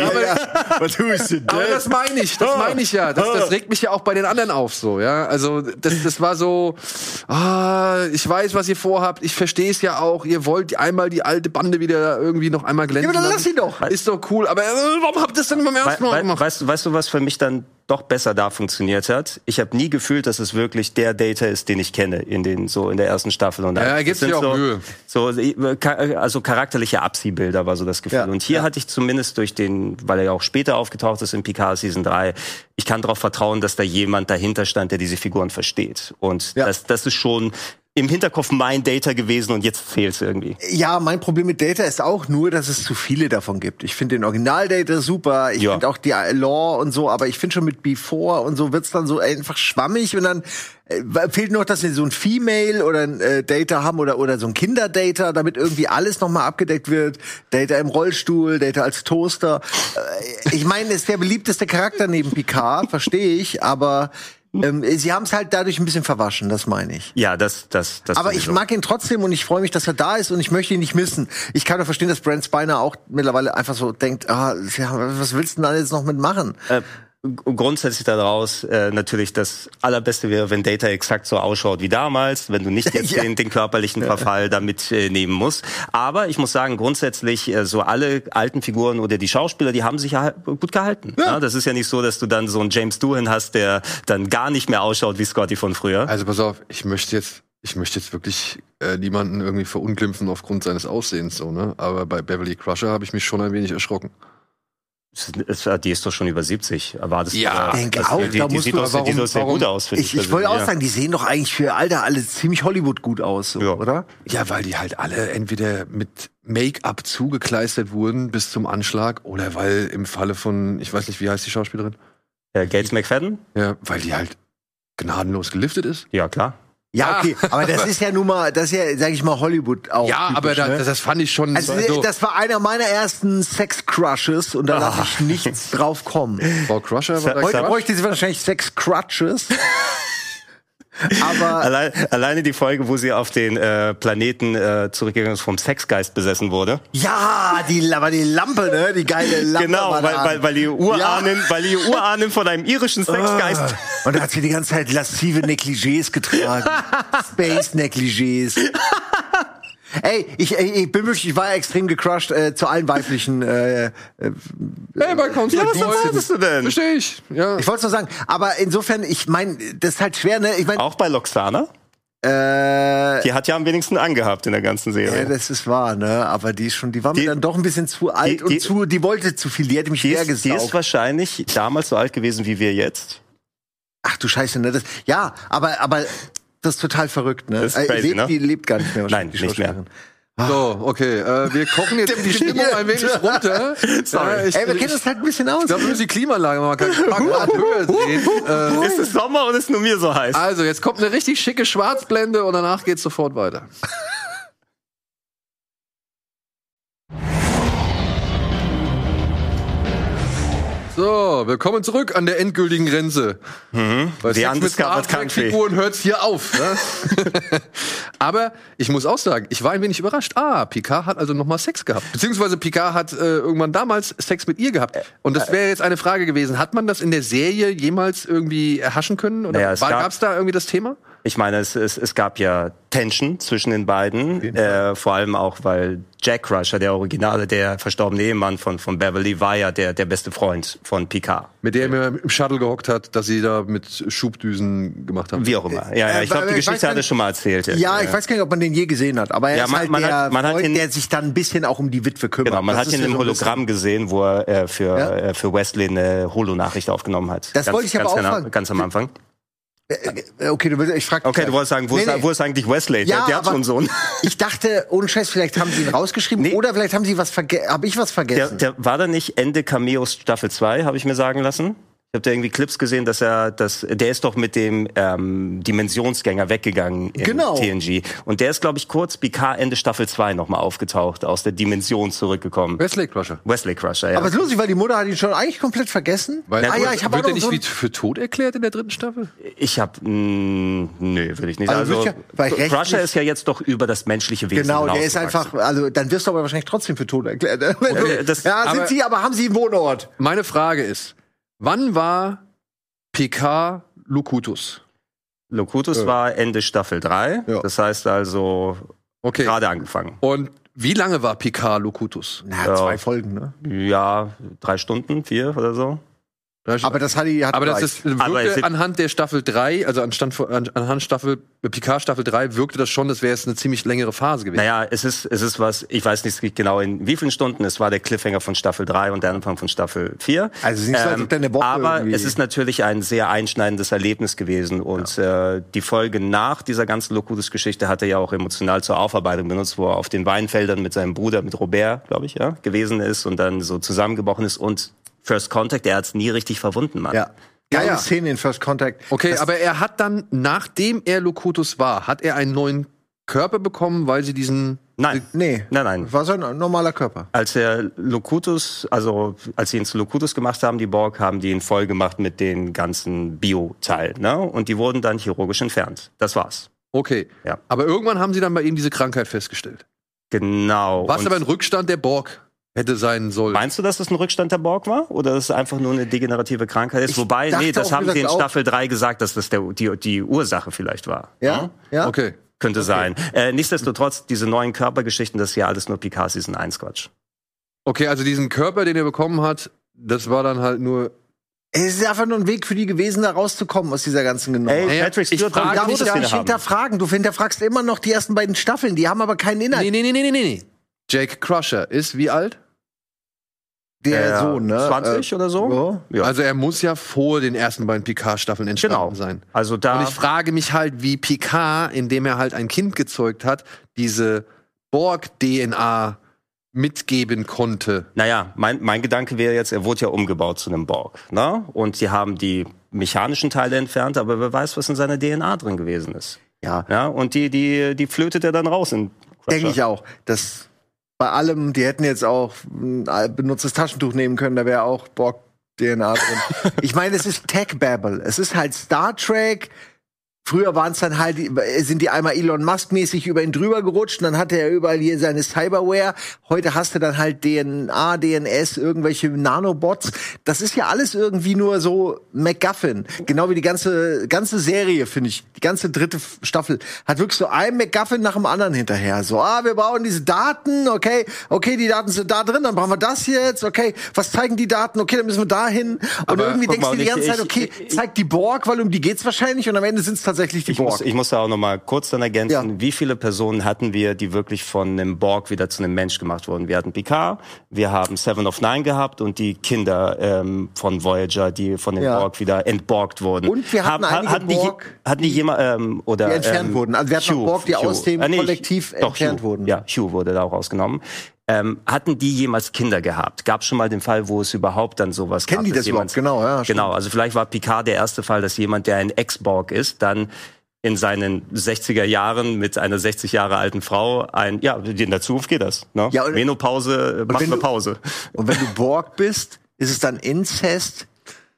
Was tust du Aber das meine ich, das meine ich ja. Das, das regt mich ja auch bei den anderen auf so, ja. Also das, das war so, ah, ich weiß, was ihr vorhabt, ich verstehe es ja auch, ihr wollt einmal die alte Bande wieder irgendwie noch einmal glänzen. Ja, aber dann lassen. lass sie doch. Ist doch cool, aber äh, warum habt ihr das denn beim ersten Mal gemacht? weißt, du, weißt du, was für mich dann doch besser da funktioniert hat? Ich habe nie gefühlt, dass es wirklich der Data ist, den ich kenne in den so in der ersten Staffel. Und Ja, er das gibt sind sich auch so, Mühe. So, also charakterliche Abziehbilder war so das Gefühl. Ja, und hier ja. hatte ich zumindest durch den, weil er ja auch später aufgetaucht ist in Picard Season 3, ich kann darauf vertrauen, dass da jemand dahinter stand, der diese Figuren versteht. Und Ja. das, das ist schon im Hinterkopf mein Data gewesen und jetzt fehlt's irgendwie. Ja, mein Problem mit Data ist auch nur, dass es zu viele davon gibt. Ich finde den Original-Data super, ich Ja. finde auch die Lore und so, aber ich finde schon mit Before und so wird's dann so einfach schwammig und dann äh, fehlt noch, dass wir so ein Female oder ein äh, Data haben oder oder so ein Kinder-Data, damit irgendwie alles nochmal abgedeckt wird. Data im Rollstuhl, Data als Toaster. Äh, ich meine, ist der beliebteste Charakter neben Picard, verstehe ich, aber ähm, sie haben es halt dadurch ein bisschen verwaschen, das meine ich. Ja, das, das, das. Aber ich sowieso. mag ihn trotzdem und ich freue mich, dass er da ist und ich möchte ihn nicht missen. Ich kann doch verstehen, dass Brent Spiner auch mittlerweile einfach so denkt, ah, was willst du denn da jetzt noch mitmachen? Äh, grundsätzlich daraus äh, natürlich das allerbeste wäre, wenn Data exakt so ausschaut wie damals, wenn du nicht jetzt Ja. den, den körperlichen Verfall damit äh, nehmen musst. Aber ich muss sagen, grundsätzlich äh, so alle alten Figuren oder die Schauspieler, die haben sich ja halt gut gehalten. Ja. das ist ja nicht so, dass du dann so einen James Doohan hast, der dann gar nicht mehr ausschaut wie Scotty von früher. Also pass auf, ich möchte jetzt, ich möchte jetzt wirklich äh, niemanden irgendwie verunglimpfen aufgrund seines Aussehens so, ne? Aber bei Beverly Crusher habe ich mich schon ein wenig erschrocken. Die ist doch schon über 70, erwartest Ja, du? denk dass auch, die, die, da die musst sieht du- doch sehr- die warum- sieht sehr warum- gut aus. für Ich, dich ich wollte auch persönlich, sagen, die sehen doch eigentlich für Alter alle ziemlich Hollywood gut aus, so, Ja. oder? Ja, weil die halt alle entweder mit Make-up zugekleistert wurden bis zum Anschlag oder weil im Falle von, ich weiß nicht, wie heißt die Schauspielerin? ja. Äh, Gates McFadden? Ja, weil die halt gnadenlos geliftet ist. Ja, klar. Ja, okay, aber das ist ja nun mal, das ist ja, sag ich mal, Hollywood auch. Ja, typisch, aber da, ne? das fand ich schon also, so. das war einer meiner ersten Sex-Crushes und da lasse ich nichts drauf kommen. Frau Crusher war da Heute bräuchte sie wahrscheinlich Sex-Crutches. aber Allein, alleine die Folge, wo sie auf den äh, Planeten äh, zurückgegangen ist, vom Sexgeist besessen wurde. Ja, die, aber die Lampe, ne? Die geile Lampe. Genau, weil, weil, weil die Urahnen, weil die Urahnen von einem irischen Sexgeist. Ah. Und da hat sie die ganze Zeit laszive Negligés getragen. Space-Negligés. Ey, ich, ey, ich bin wirklich, ich war extrem gecrushed äh, zu allen weiblichen. Äh, äh, Hey, bei Constantine. Ja, was erwartest du denn? Verstehe ich. Ja. ich wollte es nur sagen, aber insofern, ich meine, das ist halt schwer, ne? Ich meine, Auch bei Loxana. äh, Die hat ja am wenigsten angehabt in der ganzen ja, Serie. das ist wahr, ne? Aber die ist schon, die war mir Die- dann doch ein bisschen zu alt die- und die- zu, die wollte zu viel, die hätte mich Die schwer ist, die ist gesaugt. wahrscheinlich damals so alt gewesen wie wir jetzt. Ach du Scheiße, ne? Das, ja, aber, aber das ist total verrückt, ne? Das ist crazy, lebt, ne? Die lebt gar nicht mehr. Nein, die nicht mehr. Schauspielerin. So, okay. Äh, wir kochen jetzt die Stimmung ein wenig runter. Sorry. Ja, ich, Ey, wir kennen das halt ein bisschen aus. ich glaube, wir müssen die Klimaanlage mal ein paar Grad höher drehen. Äh, Ist es Sommer und ist nur mir so heiß? also, jetzt kommt eine richtig schicke Schwarzblende und danach geht's sofort weiter. So, willkommen zurück an der endgültigen Grenze. Bei The Sex mit Star. Trek-Figuren hört's hier auf. Ne? Aber ich muss auch sagen, ich war ein wenig überrascht. Ah, Picard hat also nochmal Sex gehabt. Beziehungsweise Picard hat äh, irgendwann damals Sex mit ihr gehabt. Und das wäre jetzt eine Frage gewesen. Hat man das in der Serie jemals irgendwie erhaschen können? Oder Naja, gab- gab's da irgendwie das Thema? Ich meine, es, es, es gab ja Tension zwischen den beiden, äh, vor allem auch, weil Jack Crusher, der Originale, der verstorbene Ehemann von, von Beverly, war ja der, der beste Freund von Picard. Mit der er im Shuttle gehockt hat, dass sie da mit Schubdüsen gemacht haben. Wie auch immer. Ja, ja, Äh, ich glaube, die weiß Geschichte hat er schon mal erzählt. Ja, ich weiß gar nicht, ob man den je gesehen hat, aber er Ja, ist man- halt man der hat- man hat Freund, ihn- der sich dann ein bisschen auch um die Witwe kümmert. Genau, man Das hat ihn ja im so Hologramm gesehen, wo er äh, für, Ja. äh, für Wesley eine Holo-Nachricht aufgenommen hat. Das ganz, wollte ich aber ganz, auch genau- fragen. ganz am Anfang. Äh, Okay, du willst, ich frag Okay, du wolltest sagen, wo, Nee, ist, nee. wo ist eigentlich Wesley? Ja, der, der hat schon so einen. Ich dachte, ohne Scheiß, vielleicht haben sie ihn rausgeschrieben Nee. oder vielleicht haben sie was vergessen. Habe ich was Der, vergessen? der war da nicht Ende Cameos Staffel 2, habe ich mir sagen lassen. Ich habe da irgendwie Clips gesehen, dass er, dass der ist doch mit dem ähm, Dimensionsgänger weggegangen in Genau. TNG. Und der ist, glaube ich, kurz Picard Ende Staffel 2 nochmal aufgetaucht, aus der Dimension zurückgekommen. Wesley Crusher. Wesley Crusher, ja. Aber es ist lustig, weil die Mutter hat ihn schon eigentlich komplett vergessen. Weil, ah ja, ich habe auch wird er nicht so wie für tot erklärt in der dritten Staffel? ich habe, nö, würde ich nicht. Also Also, ja- Crusher ist ja jetzt doch über das menschliche Wesen Genau, der ist einfach, also dann wirst du aber wahrscheinlich trotzdem für tot erklärt. ne? Okay, du- das- ja, sind aber- sie, aber haben sie einen Wohnort? Meine Frage ist, wann war Picard Locutus? Locutus Ja. war Ende Staffel 3. Ja. Das heißt also Okay. gerade angefangen. Und wie lange war Picard Locutus? Na, Ja. zwei Folgen, ne? Ja, drei Stunden, vier oder so. Aber das hat die hat Aber das ist wirkte anhand der Staffel 3, also anstand, anhand Staffel Picard Staffel 3 wirkte das schon, das wäre jetzt eine ziemlich längere Phase gewesen. Naja, es ist, es ist was, ich weiß nicht genau in wie vielen Stunden, es war der Cliffhanger von Staffel 3 und der Anfang von Staffel 4. Also es ist nicht so, als ob eine Woche aber irgendwie- es ist natürlich ein sehr einschneidendes Erlebnis gewesen und äh, die Folge nach dieser ganzen Locutus-Geschichte hat er ja auch emotional zur Aufarbeitung benutzt, wo er auf den Weinfeldern mit seinem Bruder, mit Robert, glaube ich, ja, gewesen ist und dann so zusammengebrochen ist und First Contact, er hat es nie richtig verwunden, Mann. ja. Geile Ja, ja. Szene in First Contact. Okay, Das- aber er hat dann, nachdem er Locutus war, hat er einen neuen Körper bekommen, weil sie diesen. Nein, Nee. nein, nein. War so ein normaler Körper. Als er Locutus, also als sie ihn zu Locutus gemacht haben, die Borg, haben die ihn voll gemacht mit den ganzen Bio-Teilen, ne? Und die wurden dann chirurgisch entfernt. Das war's. Okay. Ja. Aber irgendwann haben sie dann bei ihm diese Krankheit festgestellt. Genau. Was aber ein Rückstand der Borg hätte sein sollen. Meinst du, dass das ein Rückstand der Borg war? Oder dass es einfach nur eine degenerative Krankheit ist? Ich Wobei, nee, das haben sie in Staffel 3 gesagt, dass das der, die, die Ursache vielleicht war. Ja? Ja? Okay. Könnte sein. Äh, nichtsdestotrotz, diese neuen Körpergeschichten, das ist ja alles nur Picard Season 1 Quatsch. Okay, also diesen Körper, den er bekommen hat, das war dann halt nur. Es ist einfach nur ein Weg für die gewesen, da rauszukommen aus dieser ganzen Genummer. Ey, Patrick ich frage wollte Da mich musst du das haben. hinterfragen. Du hinterfragst immer noch die ersten beiden Staffeln. Die haben aber keinen Inhalt. Nee, nee, nee, nee, nee, nee, nee. Jake Crusher ist wie alt? Der Äh, Sohn, ne? 20 oder so? Ja. Ja. Also er muss ja vor den ersten beiden Picard-Staffeln entstanden Genau. sein. Also da. Und ich frage mich halt, wie Picard, indem er halt ein Kind gezeugt hat, diese Borg-DNA mitgeben konnte. Naja, mein, mein Gedanke wäre jetzt, er wurde ja umgebaut zu einem Borg. Ne? Und sie haben die mechanischen Teile entfernt, aber wer weiß, was in seiner DNA drin gewesen ist. ja. Ja, und die, die, die flötet er dann raus in. Denke ich auch. Das bei allem, die hätten jetzt auch ein benutztes Taschentuch nehmen können, da wäre auch Borg DNA drin. ich meine, es ist Tech Babble. Es ist halt Star Trek. Früher waren es dann halt, sind die einmal Elon Musk-mäßig über ihn drüber gerutscht und dann hatte er überall hier seine Cyberware. Heute hast du dann halt DNA, DNS, irgendwelche Nanobots. Das ist ja alles irgendwie nur so MacGuffin. Genau wie die ganze, ganze Serie, finde ich. Die ganze dritte Staffel hat wirklich so ein MacGuffin nach dem anderen hinterher. So, ah, wir brauchen diese Daten, okay, okay, die Daten sind da drin, dann brauchen wir das jetzt, okay, was zeigen die Daten, okay, dann müssen wir dahin. Und Aber irgendwie denkst du die ganze ich- Zeit, okay, ich- zeigt die Borg, weil um die geht's wahrscheinlich und am Ende sind es tatsächlich die Ich Borg. muss, ich muss da auch noch mal kurz dann ergänzen, Ja. wie viele Personen hatten wir, die wirklich von einem Borg wieder zu einem Mensch gemacht wurden? Wir hatten Picard, wir haben Seven of Nine gehabt und die Kinder ähm, von Voyager, die von dem Ja. Borg wieder entborgt wurden. Und wir hatten einige hatten die, Borg, hatten die jemand ähm, oder die entfernt ähm, wurden. Also wir hatten auch Borg, die aus dem Ah, nee, Kollektiv doch, entfernt Hugh. wurden. Ja, Hugh wurde da auch rausgenommen. Ähm, hatten die jemals Kinder gehabt? Gab schon mal den Fall, wo es überhaupt dann sowas Kennen gab? die dass das überhaupt? Genau, ja, stimmt. Genau, also vielleicht war Picard der erste Fall, dass jemand, der ein Ex-Borg ist, dann in seinen 60er Jahren mit einer 60 Jahre alten Frau ein, ja, in der Zukunft geht das. Ne? Ja, und- Menopause, wir du- Pause. Und wenn du Borg bist, ist es dann Inzest,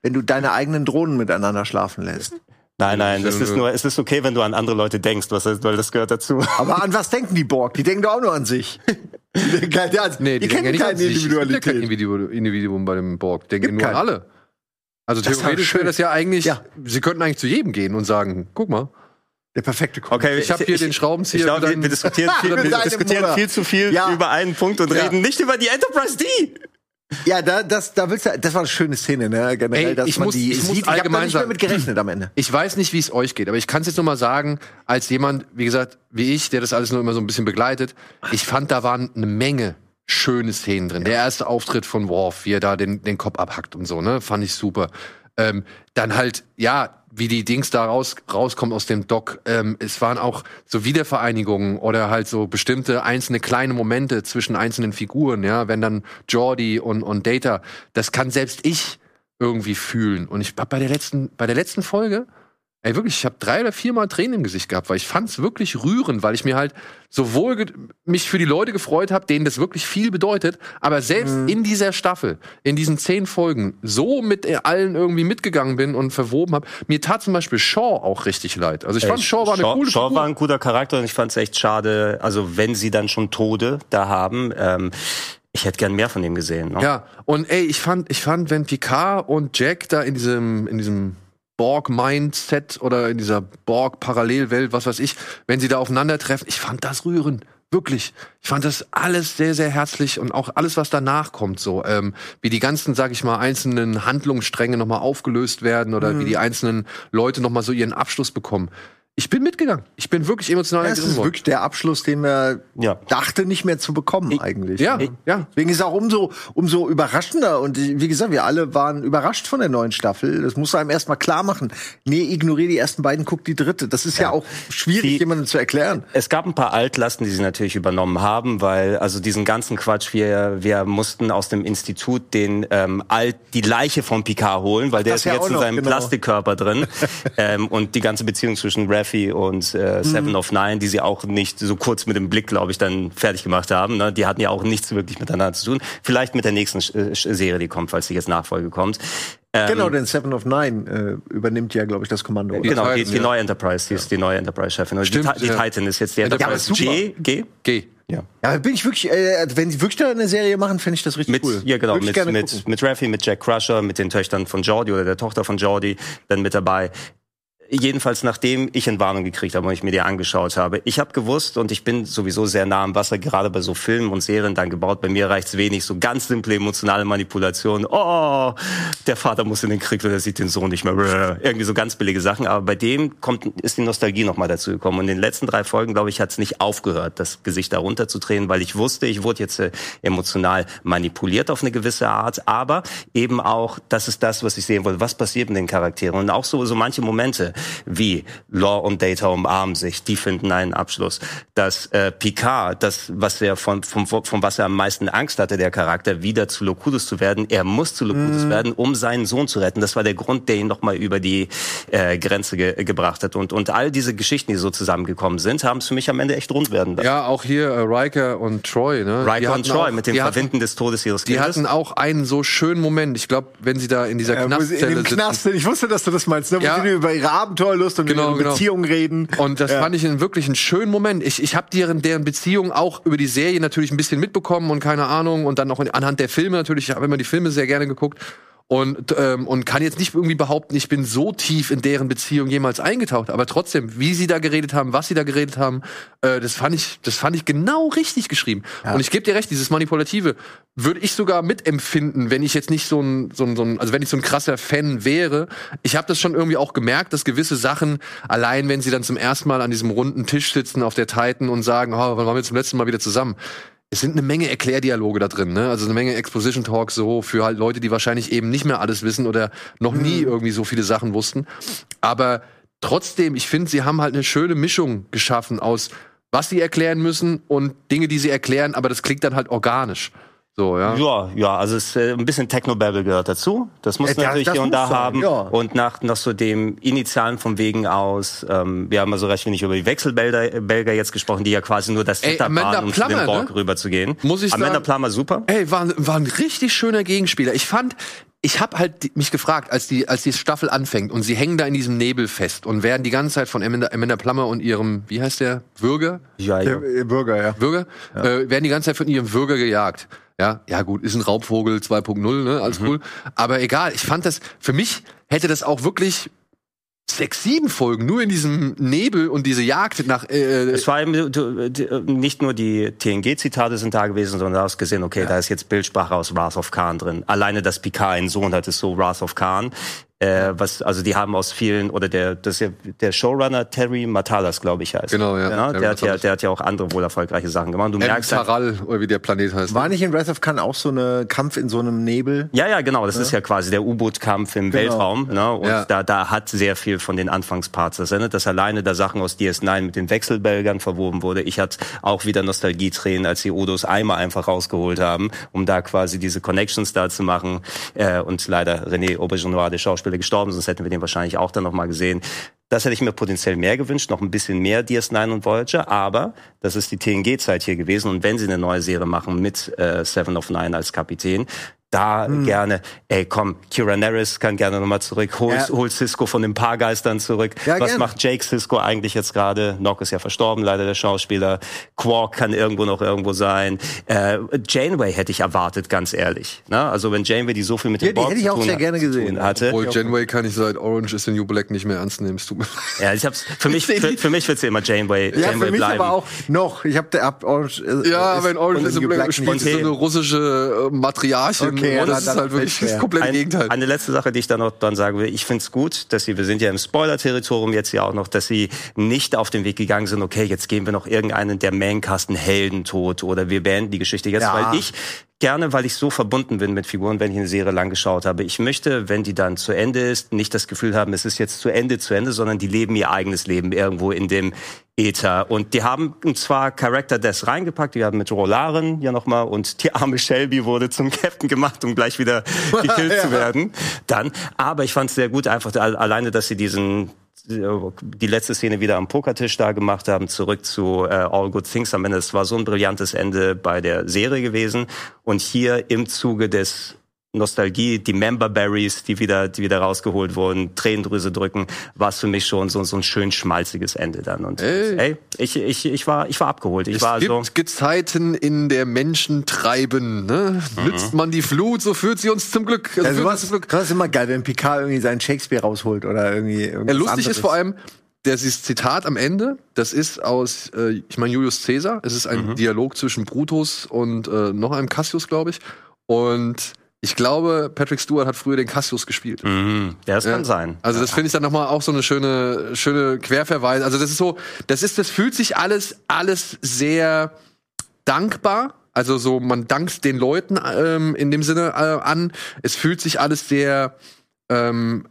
wenn du deine eigenen Drohnen miteinander schlafen lässt. Nein, nein, es ist nur, es ist okay, wenn du an andere Leute denkst, was, weil das gehört dazu. Aber an was denken die Borg? Die denken doch auch nur an sich. Die, denken halt, ja, Nee, die, denken ja kennen nicht an keine sich. Es gibt ja kein Individualität. Individu- Individuum bei dem Borg. Denken Gibt nur an keinen. alle. Also Das theoretisch schön. wäre das ja eigentlich, Ja. sie könnten eigentlich zu jedem gehen und sagen, guck mal, Der perfekte Comic. Okay, ich habe hier den Schraubenzieher. Ich glaube, wir, wir diskutieren, viel, wir diskutieren viel zu viel Ja. über einen Punkt und Ja. reden nicht über die Enterprise D. Ja, da, das, da willst du, das war eine schöne Szene, ne? Generell, Ey, dass ich man muss- die ich muss sieht. Ich habe allgemein nicht mehr mit gerechnet am Ende. Ich weiß nicht, wie es euch geht, aber ich kann es jetzt nur mal sagen, als jemand, wie gesagt, wie ich, der das alles nur immer so ein bisschen begleitet, ich fand, da waren eine Menge schöne Szenen drin. Der erste Auftritt von Worf, wie er da den, den Kopf abhackt und so, ne, fand ich super. Ähm, dann halt, ja, wie die Dings da raus, rauskommen aus dem Dock. Ähm, es waren auch so Wiedervereinigungen oder halt so bestimmte einzelne kleine Momente zwischen einzelnen Figuren, ja, wenn dann Jordi und, und Data, das kann selbst ich irgendwie fühlen. Und ich hab bei der letzten, bei der letzten Folge, Ey, wirklich, ich habe drei oder viermal Tränen im Gesicht gehabt, weil ich fand's wirklich rührend, weil ich mir halt sowohl mich für die Leute gefreut habe, denen das wirklich viel bedeutet, aber selbst mhm. in dieser Staffel, in diesen zehn Folgen, so mit allen irgendwie mitgegangen bin und verwoben habe. Mir tat zum Beispiel Shaw auch richtig leid. Also ich fand Shaw war eine Shaw, coole Shaw Figur. war ein guter Charakter und ich fand's echt schade, also wenn sie dann schon Tode da haben, ähm, ich hätte gern mehr von ihm gesehen. Ne? Ja, und ey, ich fand, ich fand, wenn Picard und Jack da in diesem, in diesem Borg-Mindset oder in dieser Borg-Parallelwelt, was weiß ich, wenn sie da aufeinandertreffen, ich fand das rührend. Wirklich. Ich fand das alles sehr, sehr herzlich und auch alles, was danach kommt, so, ähm, wie die ganzen, sag ich mal, einzelnen Handlungsstränge nochmal aufgelöst werden oder mhm. wie die einzelnen Leute nochmal so ihren Abschluss bekommen ich bin mitgegangen. Ich bin wirklich emotional. Ja, das ist wirklich der Abschluss, den wir ja. dachte nicht mehr zu bekommen ich, eigentlich. Ja, ich, ja. Deswegen ist es auch umso umso überraschender und wie gesagt, wir alle waren überrascht von der neuen Staffel. Das muss einem erstmal klar machen. Nee, ignoriere die ersten beiden, guck die dritte. Das ist ja, ja auch schwierig die, jemandem zu erklären. Es gab ein paar Altlasten, die sie natürlich übernommen haben, weil also diesen ganzen Quatsch, wir wir mussten aus dem Institut den ähm, alt die Leiche von Picard holen, weil der das ist jetzt in seinem genau. Plastikkörper drin ähm, und die ganze Beziehung zwischen Rev Raffi und äh, Seven mhm. of Nine, die sie auch nicht so kurz mit dem Blick, glaube ich, dann fertig gemacht haben. Ne? Die hatten ja auch nichts wirklich miteinander zu tun. Vielleicht mit der nächsten äh, Serie, die kommt, falls die jetzt Nachfolge kommt. Ähm, genau, denn Seven of Nine äh, übernimmt ja, glaube ich, das Kommando. Die genau, die, die ja. neue Enterprise, die ist die neue Enterprise-Chefin. Also die, die ja. Titan ist jetzt die Enterprise. Ja, G? G? G. Ja. ja, bin ich wirklich, äh, wenn sie wirklich da eine Serie machen, finde ich das richtig mit, cool. Ja, genau, mit, mit, mit Raffi, mit Jack Crusher, mit den Töchtern von Jordi oder der Tochter von Jordi dann mit dabei. Jedenfalls nachdem ich Entwarnung gekriegt habe und ich mir die angeschaut habe. Ich habe gewusst und ich bin sowieso sehr nah am Wasser, gerade bei so Filmen und Serien dann gebaut. Bei mir reicht's wenig, so ganz simple emotionale Manipulation. Oh, der Vater muss in den Krieg, weil er sieht den Sohn nicht mehr. Irgendwie so ganz billige Sachen. Aber bei dem kommt, ist die Nostalgie nochmal dazu gekommen. Und in den letzten drei Folgen, glaube ich, hat's nicht aufgehört, das Gesicht da runterzudrehen, weil ich wusste, ich wurde jetzt äh, emotional manipuliert auf eine gewisse Art. Aber eben auch, das ist das, was ich sehen wollte. Was passiert mit den Charakteren? Und auch so, so manche Momente wie Law und Data umarmen sich, die finden einen Abschluss. Dass äh, Picard, das, was er von, von, von was er am meisten Angst hatte, der Charakter, wieder zu Locutus zu werden, er muss zu Locutus mm. werden, um seinen Sohn zu retten. Das war der Grund, der ihn nochmal über die äh, Grenze ge gebracht hat. Und, und all diese Geschichten, die so zusammengekommen sind, haben es für mich am Ende echt rund werden lassen. Ja, auch hier äh, Riker und Troy. Ne? Riker und Troy auch, mit dem Verwinden hatten, des Todes ihres Kindes. Die hatten auch einen so schönen Moment. Ich glaube, wenn sie da in dieser ja, Knastzelle in dem Knast, Ich wusste, dass du das meinst. Ne? Wo ja. sie über ihre Abenteuerlust und genau, über genau. Beziehungen reden. Und das ja. fand ich einen wirklich einen schönen Moment. Ich, ich habe deren, deren Beziehung auch über die Serie natürlich ein bisschen mitbekommen und keine Ahnung. Und dann auch anhand der Filme natürlich. Ich habe immer die Filme sehr gerne geguckt und ähm, und kann jetzt nicht irgendwie behaupten, ich bin so tief in deren Beziehung jemals eingetaucht, aber trotzdem, wie sie da geredet haben, was sie da geredet haben, äh, das fand ich, das fand ich genau richtig geschrieben. Ja. Und ich gebe dir recht, dieses manipulative würde ich sogar mitempfinden, wenn ich jetzt nicht so ein, so ein, so ein also wenn ich so ein krasser Fan wäre. Ich habe das schon irgendwie auch gemerkt, dass gewisse Sachen allein, wenn sie dann zum ersten Mal an diesem runden Tisch sitzen auf der Titan und sagen, oh, wann waren wir zum letzten Mal wieder zusammen? Es sind eine Menge Erklärdialoge da drin, ne? Also eine Menge Exposition Talks so für halt Leute, die wahrscheinlich eben nicht mehr alles wissen oder noch nie mhm. irgendwie so viele Sachen wussten. Aber trotzdem, ich finde, sie haben halt eine schöne Mischung geschaffen aus was sie erklären müssen und Dinge, die sie erklären, aber das klingt dann halt organisch. So, ja. Ja, ja, also es, äh, ein bisschen Technobabble gehört dazu. Das muss äh, natürlich das hier und da sein, haben. Ja. Und nach, nach so dem Initialen vom Wegen aus, ähm, wir haben also recht wenig über die Wechselbelger jetzt gesprochen, die ja quasi nur das Setup waren, um Plummer, zu dem Borg ne? rüberzugehen. Muss ich Amanda sagen, Plummer super. Ey, war, war ein richtig schöner Gegenspieler. Ich fand, ich habe halt mich gefragt, als die als die Staffel anfängt und sie hängen da in diesem Nebel fest und werden die ganze Zeit von Amanda, Amanda Plummer und ihrem, wie heißt der, Würger? Ja, ja. Der, Bürger, ja. Würger? Ja. Äh, werden die ganze Zeit von ihrem Würger gejagt. Ja, ja gut, ist ein Raubvogel 2.0, ne, alles mhm. cool. Aber egal, ich fand das, für mich hätte das auch wirklich sechs, sieben Folgen nur in diesem Nebel und diese Jagd nach. Äh, es war eben, du, nicht nur die TNG-Zitate sind da gewesen, sondern du hast gesehen, okay, ja. da ist jetzt Bildsprache aus Wrath of Khan drin. Alleine, dass Picard einen Sohn hat, ist so Wrath of Khan. Äh, was, also die haben aus vielen, oder der, das ist ja der Showrunner Terry Matalas, glaube ich, heißt. Genau, ja. ja Terry der, hat ja der hat ja auch andere wohl erfolgreiche Sachen gemacht. Du merkst halt, Taral, oder wie der Planet heißt. War nicht in Wrath of Khan auch so eine Kampf in so einem Nebel? Ja, ja, genau. Das ist ja quasi der U-Boot-Kampf im Weltraum. Ne? Und Ja. da, da hat sehr viel von den Anfangsparts. Das erinnert das alleine da Sachen aus DS9 mit den Wechselbelgern verwoben wurde. Ich hatte auch wieder Nostalgietränen, als die Odos Eimer einfach rausgeholt haben, um da quasi diese Connections da zu machen. Äh, und leider René Aubergenois, der Schauspieler, gestorben, sonst hätten wir den wahrscheinlich auch dann noch mal gesehen. Das hätte ich mir potenziell mehr gewünscht, noch ein bisschen mehr DS9 und Voyager, aber das ist die TNG-Zeit hier gewesen und wenn sie eine neue Serie machen mit äh, Seven of Nine als Kapitän, da Hm. gerne, ey komm, Kira Nerys kann gerne nochmal zurück, hol, Ja. hol Cisco von den Paargeistern zurück. Ja, Was gern. macht Jake Cisco eigentlich jetzt gerade? Nock ist ja verstorben, leider der Schauspieler. Quark kann irgendwo noch irgendwo sein. Äh, Janeway hätte ich erwartet, ganz ehrlich. Ne? Also wenn Janeway, die so viel mit Ja, dem die Borg hätte ich zu auch tun sehr gerne gesehen. hatte. Obwohl Janeway kann ich seit Orange is the New Black nicht mehr ernst nehmen. Es tut mir. Ja, ich hab's, für mich, für, für mich wird's ja immer Janeway, Ja, Janeway für mich bleiben. aber auch noch. Ich habe ab Orange. äh, Ja, ist- wenn Orange is the New Black Black spielt, ist so eine russische äh, Matriarchin. Okay, ja, und das ist halt wirklich das komplette Ein, Gegenteil. Eine letzte Sache, die ich dann noch dann sagen will. Ich find's gut, dass sie, wir sind ja im Spoiler-Territorium jetzt ja auch noch, dass sie nicht auf den Weg gegangen sind, okay, jetzt geben wir noch irgendeinen der Maincasten Heldentod oder wir beenden die Geschichte jetzt, Ja. weil ich gerne, weil ich so verbunden bin mit Figuren, wenn ich eine Serie lang geschaut habe. Ich möchte, wenn die dann zu Ende ist, nicht das Gefühl haben, es ist jetzt zu Ende, zu Ende, sondern die leben ihr eigenes Leben irgendwo in dem Äther. Und die haben zwar Character Death reingepackt, die haben mit Rolaren ja nochmal und die arme Shelby wurde zum Captain gemacht, um gleich wieder gekillt zu werden. Dann, aber ich fand es sehr gut, einfach al- alleine, dass sie diesen die letzte Szene wieder am Pokertisch da gemacht haben, zurück zu äh, All Good Things am Ende. Es war so ein brillantes Ende bei der Serie gewesen. Und hier im Zuge des Nostalgie, die Member Berries, die wieder, die wieder rausgeholt wurden, Tränendrüse drücken, war es für mich schon so, so ein schön schmalziges Ende dann. Und Ey. ey, ich, ich, ich war, ich war abgeholt. Ich Es war gibt also, Gezeiten in der Menschen treiben. Ne? Nützt man die Flut, so führt sie uns zum Glück. Also Also was, zum Glück. das ist immer geil, wenn Picard irgendwie seinen Shakespeare rausholt oder irgendwie. Ja, lustig anderes. ist vor allem, das ist Zitat am Ende, das ist aus, äh, ich meine, Julius Caesar. Es ist ein Dialog zwischen Brutus und äh, noch einem Cassius, glaube ich. Und ich glaube, Patrick Stewart hat früher den Cassius gespielt. mhm, ja, das Ja. kann sein. Also das finde ich dann nochmal auch so eine schöne, schöne Querverweis. Also das ist so, das ist, das fühlt sich alles, alles sehr dankbar. Also so, man dankt den Leuten ähm, in dem Sinne äh, an. Es fühlt sich alles sehr ähm,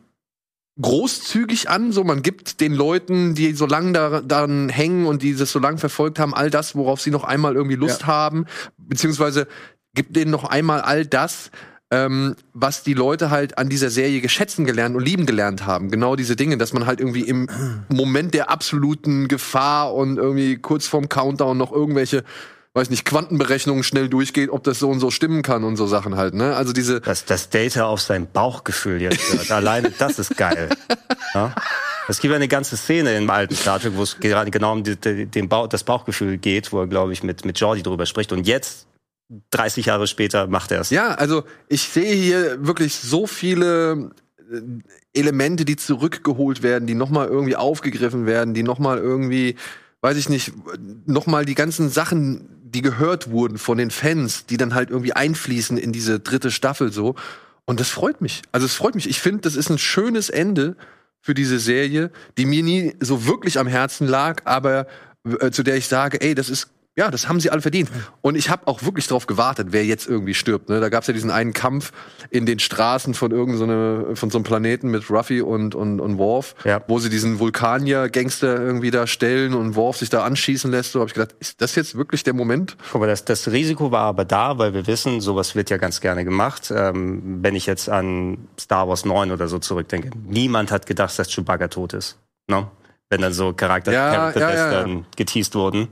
großzügig an. So, man gibt den Leuten, die so lange da, daran hängen und die das so lange verfolgt haben, all das, worauf sie noch einmal irgendwie Lust Ja. haben, beziehungsweise gibt denen noch einmal all das, ähm, was die Leute halt an dieser Serie geschätzen gelernt und lieben gelernt haben. Genau diese Dinge, dass man halt irgendwie im Moment der absoluten Gefahr und irgendwie kurz vorm Countdown noch irgendwelche, weiß nicht, Quantenberechnungen schnell durchgeht, ob das so und so stimmen kann und so Sachen halt, ne? Also diese, Dass das Data auf sein Bauchgefühl jetzt hört. Alleine das ist geil. Ja? Es gibt eine ganze Szene im alten Star Trek, wo es gerade genau um den Bauch, das Bauchgefühl geht, wo er, glaube ich, mit, mit Jordi drüber spricht. Und jetzt, 30 Jahre später, macht er es. Ja, also ich sehe hier wirklich so viele äh, Elemente, die zurückgeholt werden, die nochmal irgendwie aufgegriffen werden, die nochmal irgendwie, weiß ich nicht, nochmal die ganzen Sachen, die gehört wurden von den Fans, die dann halt irgendwie einfließen in diese dritte Staffel so. Und das freut mich. Also es freut mich. Ich finde, das ist ein schönes Ende für diese Serie, die mir nie so wirklich am Herzen lag, aber äh, zu der ich sage, ey, das ist ja, das haben sie alle verdient. Und ich habe auch wirklich drauf gewartet, wer jetzt irgendwie stirbt. Ne? Da gab es ja diesen einen Kampf in den Straßen von irgendeinem so von so einem Planeten mit Ruffy und, und, und Worf, Ja. wo sie diesen Vulkanier-Gangster irgendwie da stellen und Worf sich da anschießen lässt. So habe ich gedacht, ist das jetzt wirklich der Moment? Guck mal, das, das Risiko war aber da, weil wir wissen, sowas wird ja ganz gerne gemacht. Ähm, wenn ich jetzt an Star Wars 9 oder so zurückdenke, niemand hat gedacht, dass Chewbacca tot ist. No? Wenn dann so Charakter, Ja, ja, ja, ja. geteased wurden.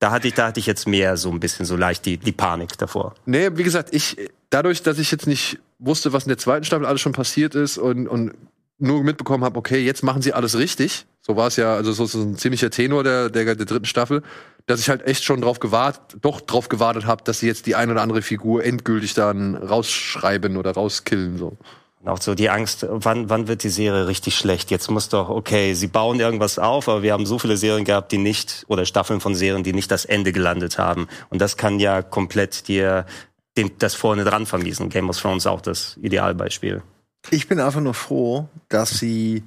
Da hatte ich, da hatte ich jetzt mehr so ein bisschen so leicht die, die Panik davor. Nee, wie gesagt, ich, dadurch, dass ich jetzt nicht wusste, was in der zweiten Staffel alles schon passiert ist und, und nur mitbekommen habe, okay, jetzt machen sie alles richtig. So war es ja, also so, so ein ziemlicher Tenor der, der, der dritten Staffel, dass ich halt echt schon drauf gewartet, doch drauf gewartet habe, dass sie jetzt die eine oder andere Figur endgültig dann rausschreiben oder rauskillen, so. Und auch so die Angst, wann, wann wird die Serie richtig schlecht? Jetzt muss doch, okay, sie bauen irgendwas auf, aber wir haben so viele Serien gehabt, die nicht, oder Staffeln von Serien, die nicht das Ende gelandet haben. Und das kann ja komplett dir den, das vorne dran vermiesen. Game of Thrones auch das Idealbeispiel. Ich bin einfach nur froh, dass sie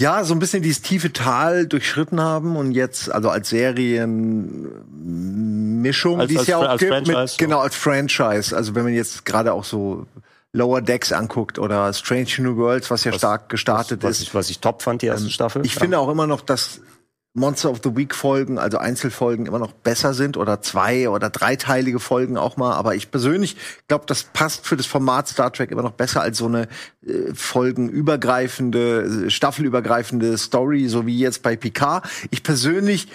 ja so ein bisschen dieses tiefe Tal durchschritten haben und jetzt also als Serienmischung, die es ja auch als gibt, Franchise, mit, so. genau als Franchise. Also wenn man jetzt gerade auch so Lower Decks anguckt oder Strange New Worlds, was ja stark gestartet Was ist. ich, was ich top fand, die erste Staffel. Ich finde auch immer noch, dass Monster of the Week Folgen, also Einzelfolgen immer noch besser sind oder zwei oder dreiteilige Folgen auch mal. Aber ich persönlich glaube, das passt für das Format Star Trek immer noch besser als so eine äh, folgenübergreifende, äh, staffelübergreifende Story, so wie jetzt bei Picard. Ich persönlich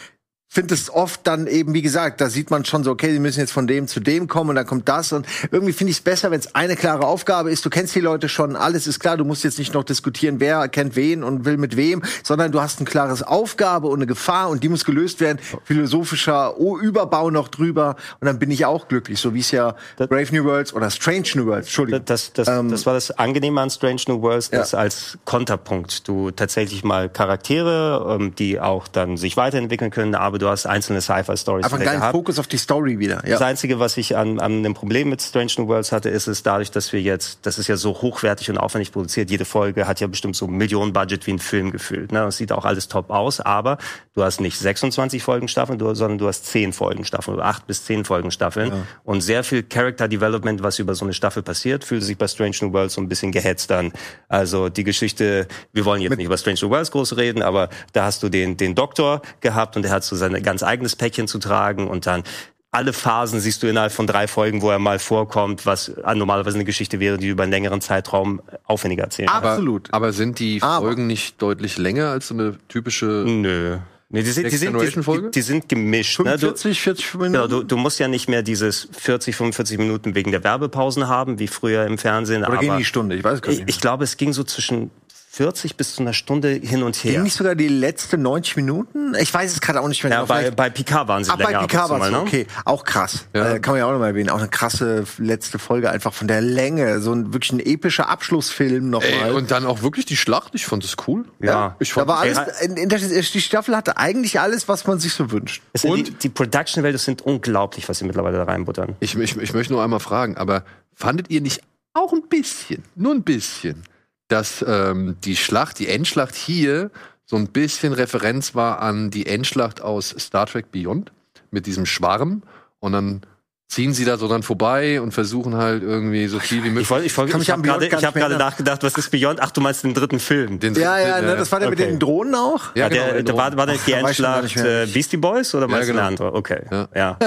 finde es oft dann eben, wie gesagt, da sieht man schon so, okay, sie müssen jetzt von dem zu dem kommen und dann kommt das und irgendwie finde ich es besser, wenn es eine klare Aufgabe ist. Du kennst die Leute schon, alles ist klar, du musst jetzt nicht noch diskutieren, wer kennt wen und will mit wem, sondern du hast ein klares Aufgabe und eine Gefahr und die muss gelöst werden. Philosophischer oh, Überbau noch drüber und dann bin ich auch glücklich, so wie es ja Brave New Worlds oder Strange New Worlds, Entschuldigung. Das, das, Ähm, das war das Angenehme an Strange New Worlds, dass Ja. als Konterpunkt du tatsächlich mal Charaktere, ähm, die auch dann sich weiterentwickeln können, aber du hast einzelne Sci-Fi-Stories Einfach einen geilen. Fokus auf die Story wieder. Das Ja. Einzige, was ich an, an dem Problem mit Strange New Worlds hatte, ist es dadurch, dass wir jetzt, das ist ja so hochwertig und aufwendig produziert, jede Folge hat ja bestimmt so ein Millionen-Budget wie ein Film gefühlt. Ne? Es sieht auch alles top aus, aber du hast nicht 26 Folgen Staffeln, du, sondern du hast 10 Folgen Staffeln oder 8 bis 10 Folgen Staffeln. Und sehr viel Character Development, was über so eine Staffel passiert, fühlt sich bei Strange New Worlds so ein bisschen gehetzt an. Also die Geschichte, wir wollen jetzt nicht über Strange New Worlds groß reden, aber da hast du den, den Doktor gehabt und der hat so sein ganz eigenes Päckchen zu tragen und dann alle Phasen siehst du innerhalb von drei Folgen, wo er mal vorkommt, was normalerweise eine Geschichte wäre, die über einen längeren Zeitraum aufwendiger erzählt. Aber- Aber, Absolut. aber sind die Aber- Folgen nicht deutlich länger als so eine typische Nö. Nee, die sind, die sind, die, die, sind gemischt. Ne? Du, 45, 40 Minuten. genau, du, du musst ja nicht mehr dieses 40, 45 Minuten wegen der Werbepausen haben, wie früher im Fernsehen. Oder aber gegen die Stunde, ich weiß gar ich, nicht. ich glaube, es ging so zwischen 40 bis zu einer Stunde hin und her. Ging nicht sogar die letzte 90 Minuten? Ich weiß es gerade auch nicht mehr. ja, genau. bei, bei Picard waren sie Ah, bei länger. und Picard war's mal, ne? okay. Auch krass. Ja. Äh, kann man ja auch noch mal erwähnen. Auch eine krasse letzte Folge, einfach von der Länge. So ein wirklich ein epischer Abschlussfilm nochmal. Und dann auch wirklich die Schlacht, ich fand das cool. Ja. Ich da fand Ey, alles, in, in der, die Staffel hatte eigentlich alles, was man sich so wünscht. Und- die, die Production-Welt sind unglaublich, was sie mittlerweile da reinbuttern. Ich, ich, ich möchte nur einmal fragen, aber fandet ihr nicht auch ein bisschen, nur ein bisschen, dass ähm, die Schlacht, die Endschlacht hier so ein bisschen Referenz war an die Endschlacht aus Star Trek Beyond mit diesem Schwarm und dann ziehen sie da so dann vorbei und versuchen halt irgendwie so viel wie möglich. Ich, ich, ich mich habe gerade ich hab nachgedacht, was ist Beyond? Ach, du meinst den dritten Film. den Ja, ja, dritten, ne, äh, das war der mit okay. den Drohnen auch. Ja, Ah, genau, der, der war, Drohnen. war das die ich Endschlacht äh, Beastie Boys oder meinst Ja, du eine genau. andere? Okay, Ja. ja.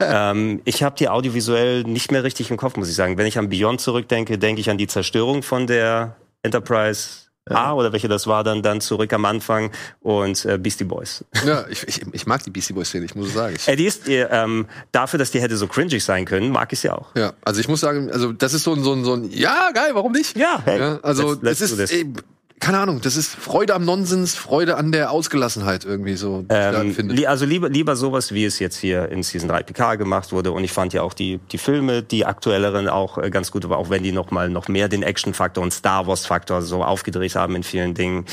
ähm, ich habe die audiovisuell nicht mehr richtig im Kopf, muss ich sagen. Wenn ich an Beyond zurückdenke, denke ich an die Zerstörung von der Enterprise A oder welche das war, dann dann zurück am Anfang und äh, Beastie Boys. Ja, ich, ich, ich mag die Beastie Boys Szene, ich muss es sagen. Ich, Äh, die ist äh, ähm, dafür, dass die hätte so cringig sein können, mag ich sie auch. ja, also ich muss sagen, also das ist so ein, so ein, so ein ja, geil, warum nicht? Ja, hey, Ja, also let's- let's das do ist, ey, keine Ahnung, das ist Freude am Nonsens, Freude an der Ausgelassenheit irgendwie so. ich Ähm, li- also lieber, lieber sowas, wie es jetzt hier in Season 3 PK gemacht wurde. Und ich fand ja auch die, die Filme, die aktuelleren auch äh, ganz gut, aber auch wenn die noch mal noch mehr den Action-Faktor und Star Wars-Faktor so aufgedreht haben in vielen Dingen.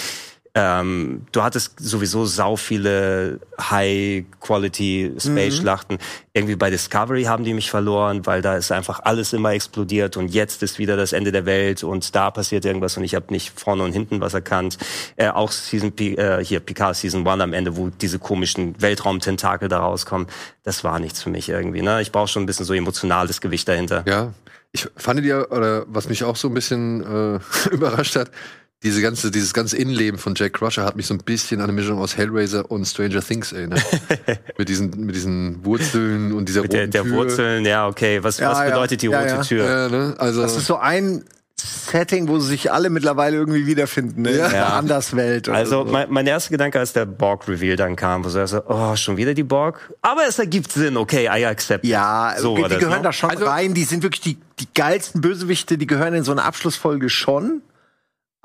Ähm, du hattest sowieso sau viele High-Quality-Space-Schlachten. Irgendwie bei Discovery haben die mich verloren, weil da ist einfach alles immer explodiert und jetzt ist wieder das Ende der Welt und da passiert irgendwas und ich habe nicht vorne und hinten was erkannt. Äh, auch Season P äh, hier Picard Season 1 am Ende, wo diese komischen Weltraumtentakel da rauskommen, das war nichts für mich irgendwie. Ne? Ich brauche schon ein bisschen so emotionales Gewicht dahinter. Ja, ich fand ihr, oder was mich auch so ein bisschen äh, überrascht hat, diese ganze, dieses ganze Innenleben von Jack Crusher hat mich so ein bisschen an eine Mischung aus Hellraiser und Stranger Things erinnert. mit diesen, mit diesen Wurzeln und dieser Mit der, roten der Tür. Wurzeln, ja, okay. Was, Ja, was ja. bedeutet die Ja, rote ja. Tür? Ja, ne? Also, Das ist so ein Setting, wo sich alle mittlerweile irgendwie wiederfinden, ne? Ja. In der Anderswelt. oder Also so. mein, mein erster Gedanke, als der Borg-Reveal dann kam, wo so, er so, oh, schon wieder die Borg? Aber es ergibt Sinn, okay, I accept. it. Ja, so war die das, gehören ne? da schon Also- rein. Die sind wirklich die, die geilsten Bösewichte, die gehören in so eine Abschlussfolge schon.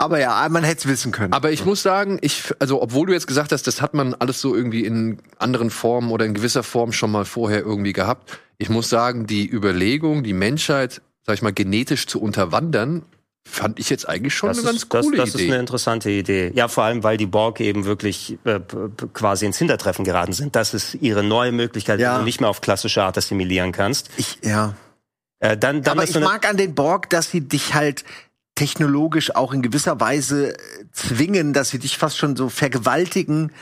Aber ja, man hätte es wissen können. Aber ich muss sagen, ich, also obwohl du jetzt gesagt hast, das hat man alles so irgendwie in anderen Formen oder in gewisser Form schon mal vorher irgendwie gehabt. Ich muss sagen, die Überlegung, die Menschheit, sag ich mal, genetisch zu unterwandern, fand ich jetzt eigentlich schon Das eine ganz ist, das, coole das ist Idee. eine interessante Idee. Ja, vor allem, weil die Borg eben wirklich äh, quasi ins Hintertreffen geraten sind. Das ist ihre neue Möglichkeit, Ja. die du nicht mehr auf klassische Art assimilieren kannst. ich, ja. Äh, dann, dann Aber ich mag an den Borg, dass sie dich halt technologisch auch in gewisser Weise äh, zwingen, dass sie dich fast schon so vergewaltigen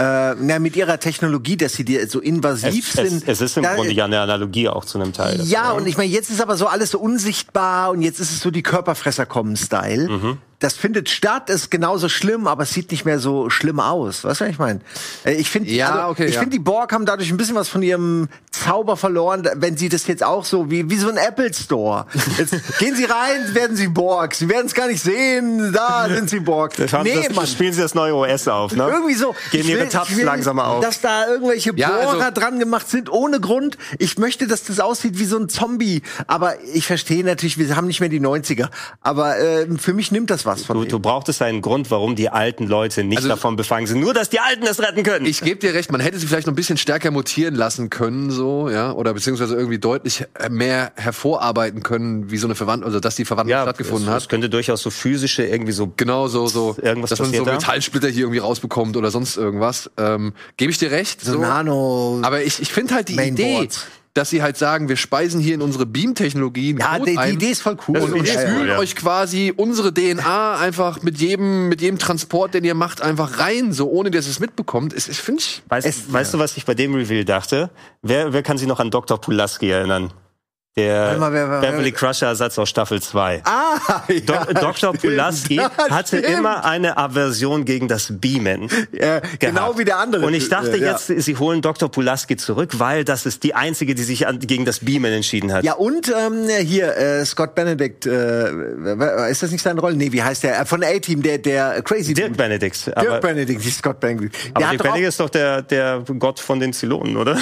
äh, na, mit ihrer Technologie, dass sie dir so invasiv Es, sind. es, es ist im Da- Grunde ja eine Analogie auch zu einem Teil. ja, davon, und ich meine, jetzt ist aber so alles so unsichtbar und jetzt ist es so die Körperfresser kommen Style. Mhm. Das findet statt, ist genauso schlimm, aber es sieht nicht mehr so schlimm aus. Weißt du, was ich meine? Äh, Ich finde, Ja, also, okay, ich ja. finde, die Borg haben dadurch ein bisschen was von ihrem Zauber verloren, wenn sie das jetzt auch so wie wie so ein Apple Store. Jetzt gehen sie rein, werden sie Borg. Sie werden es gar nicht sehen. Da sind sie Borg. Nee, das, Mann. spielen sie das neue OS auf, ne? Irgendwie so. Gehen ihre will, langsamer auf. Dass da irgendwelche Ja, Bohrer also- dran gemacht sind, ohne Grund. Ich möchte, dass das aussieht wie so ein Zombie. Aber ich verstehe natürlich, wir haben nicht mehr die 90er. Aber äh, für mich nimmt das was von Du, du brauchtest einen Grund, warum die alten Leute nicht Also- davon befangen sind. Nur, dass die Alten es retten können. Ich gebe dir recht, man hätte sie vielleicht noch ein bisschen stärker mutieren lassen können, so, ja, oder beziehungsweise irgendwie deutlich mehr hervorarbeiten können, wie so eine Verwandlung, also dass die Verwandlung stattgefunden es, hat. es könnte durchaus so physische, irgendwie so Genau so, so, Irgendwas dass man so? Metallsplitter hier irgendwie rausbekommt oder sonst irgendwas. Ähm, Gebe ich dir recht. so Nano. Aber ich, ich finde halt die Mainboards. Idee, dass sie halt sagen, wir speisen hier in unsere Beam-Technologie ja, Code die, die Idee ist voll cool. und, und Ja, ja, spülen ja. euch quasi unsere DNA einfach mit jedem, mit jedem Transport, den ihr macht, einfach rein, so ohne dass ihr es mitbekommt. Es, es finde ich. Weißt, Es- weißt du, was ich bei dem Reveal dachte? Wer, wer kann sich noch an Dr. Pulaski erinnern? Der mal, wer- wer- Beverly Crusher Ersatz aus Staffel 2. Ah, Do ja, Dr. stimmt. Pulaski Ja, hatte stimmt. immer eine Aversion gegen das Beamen. Ja, genau wie der andere. Und ich dachte Ja. jetzt, sie holen Dr. Pulaski zurück, weil das ist die einzige, die sich an, gegen das Beamen entschieden hat. Ja, und ähm, hier, äh, Scott Benedict, äh, ist das nicht seine Rolle? Nee, wie heißt der? Äh, Von A-Team, der, der Crazy Dirk Dude. Benedict. Dirk Benedict, nicht Scott Benedict. Der aber Dirk Benedict ist doch der, der Gott von den Zylonen, oder?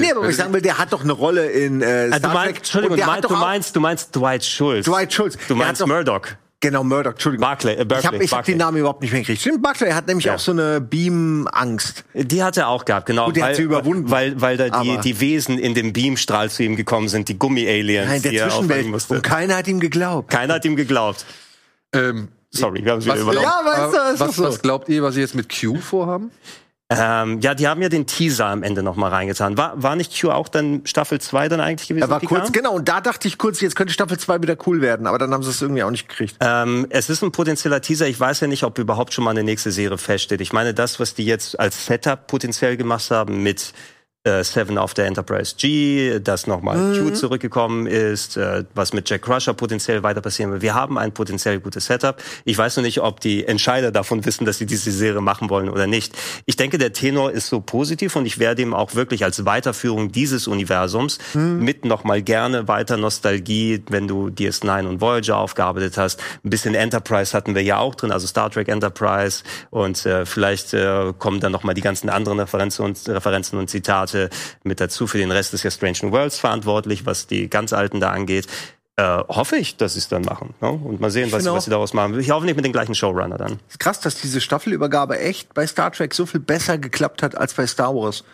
Nee, aber was ich sagen will, der hat doch eine Rolle in äh, Ah, Star du, Trek. meinst, Entschuldigung, Und du, der hat meinst, du, meinst, du meinst Dwight Schultz. Dwight Schultz. Du meinst hat doch- Murdoch. Genau, Murdoch, Entschuldigung. Barclay, äh, Berkeley, ich habe ich hab den Namen überhaupt nicht mehr gekriegt. Stimmt, Barclay hat nämlich Ja. auch so eine Beam-Angst. Die hat er auch gehabt, genau. Gut, die hat weil, sie überwunden. Weil, weil da die, Aber- die Wesen in dem Beamstrahl zu ihm gekommen sind, die Gummi-Aliens, Nein, die der er Zwischenwelt. musste. Und keiner hat ihm geglaubt. Keiner hat ihm geglaubt. Ähm, Sorry, wir haben es wieder was, übernommen. Ja, weißt du, ist was, so. was glaubt ihr, was sie jetzt mit Q vorhaben? Ähm, ja, die haben ja den Teaser am Ende noch mal reingetan. War, war nicht Q auch dann Staffel 2 dann eigentlich gewesen? Er war Picard? kurz, genau, und da dachte ich kurz, jetzt könnte Staffel 2 wieder cool werden, aber dann haben sie es irgendwie auch nicht gekriegt. Ähm, es ist ein potenzieller Teaser. Ich weiß ja nicht, ob überhaupt schon mal eine nächste Serie feststeht. Ich meine, das, was die jetzt als Setup potenziell gemacht haben mit äh, Seven auf der Enterprise G, dass nochmal Mhm. Q zurückgekommen ist, äh, was mit Jack Crusher potenziell weiter passieren wird. Wir haben ein potenziell gutes Setup. Ich weiß nur nicht, ob die Entscheider davon wissen, dass sie diese Serie machen wollen oder nicht. Ich denke, der Tenor ist so positiv und ich werde ihm auch wirklich als Weiterführung dieses Universums Mhm. mit nochmal gerne weiter Nostalgie, wenn du DS9 und Voyager aufgearbeitet hast. Ein bisschen Enterprise hatten wir ja auch drin, also Star Trek Enterprise und äh, vielleicht äh, kommen dann nochmal die ganzen anderen Referenzen und, Referenzen und Zitate mit dazu. Für den Rest ist ja Strange New Worlds verantwortlich, was die ganz Alten da angeht. Äh, hoffe ich, dass sie es dann machen. Ne? Und mal sehen, was, was sie daraus machen. Ich hoffe nicht mit den gleichen Showrunner dann. Ist krass, dass diese Staffelübergabe echt bei Star Trek so viel besser geklappt hat als bei Star Wars.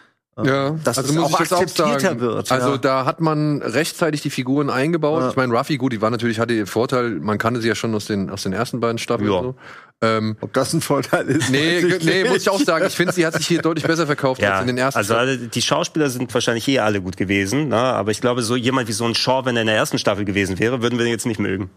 Ja, Dass es muss auch ich jetzt akzeptierter sagen. wird, Also ja. da hat man rechtzeitig die Figuren eingebaut. Ja. Ich meine, Ruffy, gut, die war natürlich, hatte den Vorteil, man kannte sie ja schon aus den, aus den ersten beiden Staffeln. Ja. So. Ähm, Ob das ein Vorteil ist? nee, nee, nicht. muss ich auch sagen. Ich finde, sie hat sich hier deutlich besser verkauft als in den ersten also alle, die Schauspieler sind wahrscheinlich eh alle gut gewesen, ne? aber ich glaube, so jemand wie so ein Shaw, wenn er in der ersten Staffel gewesen wäre, würden wir ihn jetzt nicht mögen.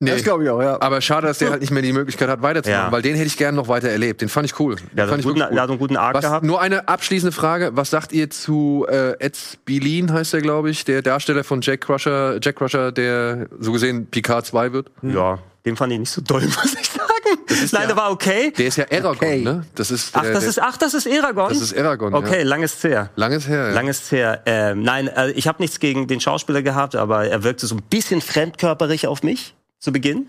Nee. Das glaube ich auch, ja. Aber schade, dass der halt nicht mehr die Möglichkeit hat, weiterzumachen, Ja. weil den hätte ich gerne noch weiter erlebt. Den fand ich cool. Den Der hat, fand einen ich guten, wirklich der hat einen guten Arc Was, gehabt. nur eine abschließende Frage. Was sagt ihr zu äh, Ed Spilin, heißt er, glaube ich, der Darsteller von Jack Crusher, Jack Crusher, der so gesehen Picard 2 wird? Ja, den fand ich nicht so doll, muss ich sagen. Nein, der war okay. Der ist ja Aragon, Okay. ne? Das ist Ach, der, das der, ist, ach, das ist Eragon? das ist Aragon. Okay, Ja. langes her. Langes her. Ja. Langes her. Ähm, nein, äh, ich habe nichts gegen den Schauspieler gehabt, aber er wirkte so ein bisschen fremdkörperig auf mich zu Beginn.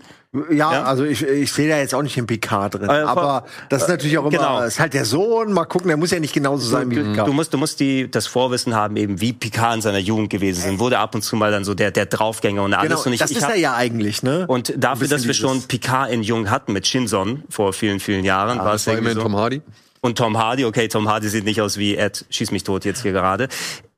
Ja, Ja? also ich, ich sehe da jetzt auch nicht den PK drin. Äh, aber das ist natürlich auch immer, genau. ist halt der Sohn, mal gucken, der muss ja nicht genauso sein wie Picard. Du musst, du musst die, das Vorwissen haben, eben wie Picard in seiner Jugend gewesen sind. Wurde ab und zu mal dann so der, der Draufgänger und alles. Genau, und ich, das ich ist hab, er ja eigentlich, ne? Und dafür, dass wir schon Picard in Jung hatten mit Shinson vor vielen, vielen Jahren, war es Das war irgendwie immerhin so. Tom Hardy. Und Tom Hardy, okay, Tom Hardy sieht nicht aus wie Ed, schieß mich tot jetzt hier gerade.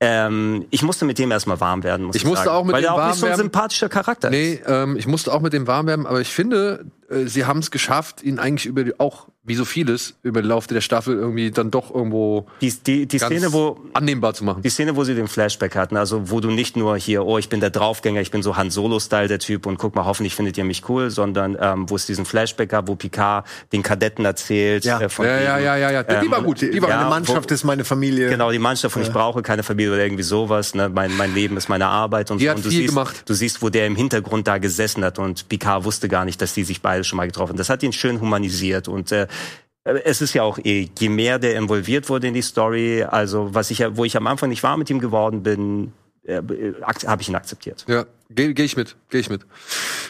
Ähm, ich musste mit dem erstmal warm werden, muss ich, Ich musste sagen. auch mit Weil dem er auch warm nicht so ein werden. sympathischer Charakter ist. Nee, ähm, ich musste auch mit dem warm werden, aber ich finde, äh, sie haben es geschafft, ihn eigentlich über die, auch wie so vieles über den Laufe der Staffel irgendwie dann doch irgendwo Die, die, die ganz Szene, wo annehmbar zu machen. die Szene, wo sie den Flashback hatten, also wo du nicht nur hier, oh, ich bin der Draufgänger, ich bin so Han Solo-Style der Typ und guck mal, hoffentlich findet ihr mich cool, sondern ähm, wo es diesen Flashback gab, wo Picard den Kadetten erzählt. Ja. äh, von ja, ja, ja, ja, ja. Die Ähm, war gut. Die war ja, Meine Mannschaft wo- ist meine Familie. Genau, die Mannschaft und ich brauche keine Familie oder irgendwie sowas. Ne? Mein, mein Leben ist meine Arbeit und Die so. hat und du viel siehst, gemacht. Du siehst, wo der im Hintergrund da gesessen hat und Picard wusste gar nicht, dass die sich beide schon mal getroffen. Das hat ihn schön humanisiert und äh, es ist ja auch eh, je mehr der involviert wurde in die Story, also was ich wo ich am Anfang nicht warm mit ihm geworden bin, äh, ak- habe ich ihn akzeptiert. Ja, gehe geh ich mit, gehe ich mit.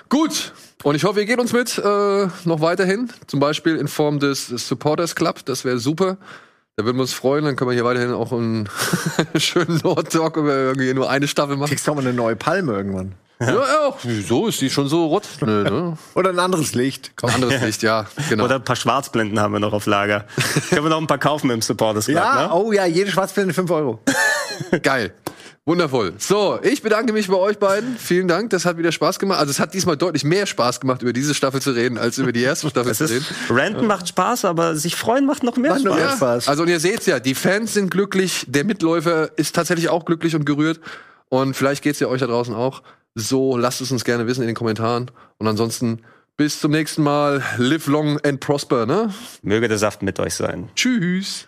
Gut. Und ich hoffe, ihr geht uns mit äh, noch weiterhin. Zum Beispiel in Form des, des Supporters Club. Das wäre super. Da würden wir uns freuen. Dann können wir hier weiterhin auch einen schönen Nord Talk über irgendwie nur eine Staffel machen. Kriegst du auch mal eine neue Palme irgendwann. Ja, ja. Wieso ist die schon so rot? Nö, ne? Oder ein anderes Licht. Komm. Anderes Licht, ja, genau. Oder ein paar Schwarzblenden haben wir noch auf Lager. Können wir noch ein paar kaufen im Supporters Club, Ja, ne? oh ja, jede Schwarzblende 5 Euro. Geil. Wundervoll. So, ich bedanke mich bei euch beiden. Vielen Dank. Das hat wieder Spaß gemacht. Also es hat diesmal deutlich mehr Spaß gemacht, über diese Staffel zu reden, als über die erste Staffel zu reden. Ranten macht Spaß, aber sich freuen macht noch mehr Macht noch Spaß. mehr Spaß. Also und ihr seht's ja, die Fans sind glücklich, der Mitläufer ist tatsächlich auch glücklich und gerührt. Und vielleicht geht's ja euch da draußen auch. So, lasst es uns gerne wissen in den Kommentaren. Und ansonsten bis zum nächsten Mal. Live long and prosper, ne? Möge der Saft mit euch sein. Tschüss.